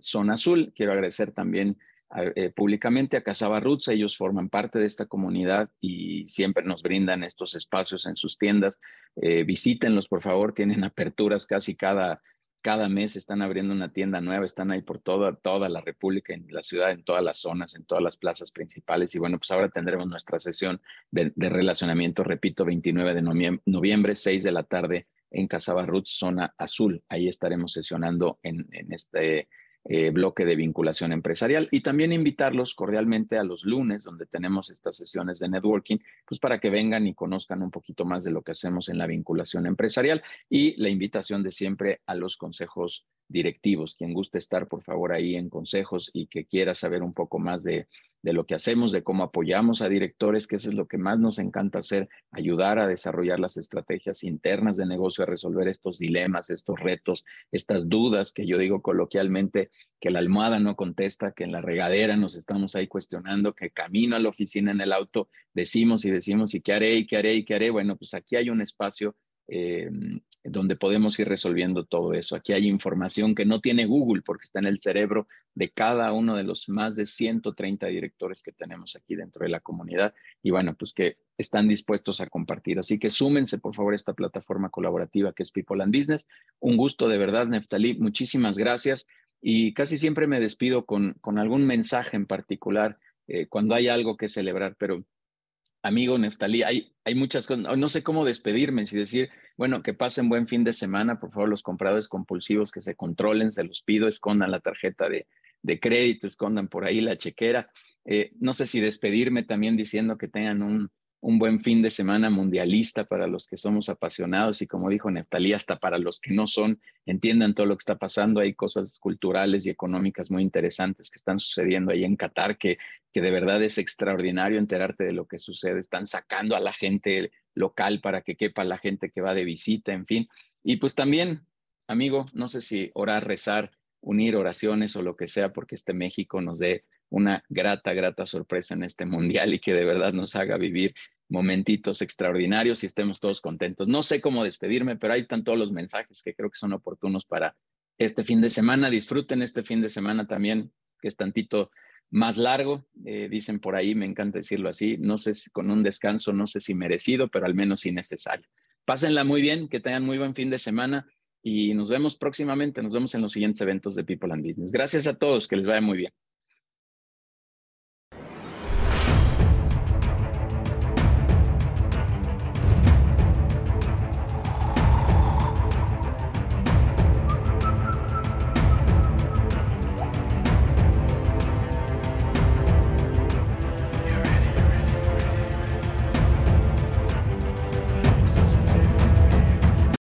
Zona Azul. Quiero agradecer también eh, públicamente a Casaba Roots. Ellos forman parte de esta comunidad y siempre nos brindan estos espacios en sus tiendas. Eh, visítenlos, por favor. Tienen aperturas casi cada, cada mes. Están abriendo una tienda nueva. Están ahí por toda, toda la República, en la ciudad, en todas las zonas, en todas las plazas principales. Y bueno, pues ahora tendremos nuestra sesión de, relacionamiento, repito, 29 de noviembre, noviembre, 6 de la tarde en Casaba zona azul. Ahí estaremos sesionando en, en este eh, bloque de vinculación empresarial y también invitarlos cordialmente a los lunes donde tenemos estas sesiones de networking, pues para que vengan y conozcan un poquito más de lo que hacemos en la vinculación empresarial y la invitación de siempre a los consejos directivos. Quien guste estar, por favor, ahí en consejos y que quiera saber un poco más de de lo que hacemos, de cómo apoyamos a directores, que eso es lo que más nos encanta hacer, ayudar a desarrollar las estrategias internas de negocio, a resolver estos dilemas, estos retos, estas dudas que yo digo coloquialmente, que la almohada no contesta, que en la regadera nos estamos ahí cuestionando, que camino a la oficina en el auto decimos y decimos, ¿y qué haré? ¿Y qué haré? ¿Y qué haré? Bueno, pues aquí hay un espacio eh, donde podemos ir resolviendo todo eso. Aquí hay información que no tiene Google porque está en el cerebro de cada uno de los más de 130 directores que tenemos aquí dentro de la comunidad y bueno, pues que están dispuestos a compartir. Así que súmense por favor a esta plataforma colaborativa que es People and Business. Un gusto de verdad, Neftalí. Muchísimas gracias y casi siempre me despido con, con algún mensaje en particular eh, cuando hay algo que celebrar, pero amigo Neftalí, hay, hay muchas cosas, no sé cómo despedirme, si decir, bueno, que pasen buen fin de semana, por favor, los compradores compulsivos que se controlen, se los pido, escondan la tarjeta de, de crédito, escondan por ahí la chequera. Eh, no sé si despedirme también diciendo que tengan un, un buen fin de semana mundialista para los que somos apasionados y como dijo Neftalí, hasta para los que no son, entiendan todo lo que está pasando. Hay cosas culturales y económicas muy interesantes que están sucediendo ahí en Qatar, que, que de verdad es extraordinario enterarte de lo que sucede. Están sacando a la gente local para que quepa la gente que va de visita, en fin. Y pues también, amigo, no sé si orar, rezar, unir oraciones o lo que sea, porque este México nos dé una grata, grata sorpresa en este mundial y que de verdad nos haga vivir momentitos extraordinarios y estemos todos contentos. No sé cómo despedirme, pero ahí están todos los mensajes que creo que son oportunos para este fin de semana. Disfruten este fin de semana también, que es tantito más largo, eh, dicen por ahí, me encanta decirlo así, no sé si con un descanso, no sé si merecido, pero al menos innecesario. Pásenla muy bien, que tengan muy buen fin de semana y nos vemos próximamente, nos vemos en los siguientes eventos de People and Business. Gracias a todos, que les vaya muy bien.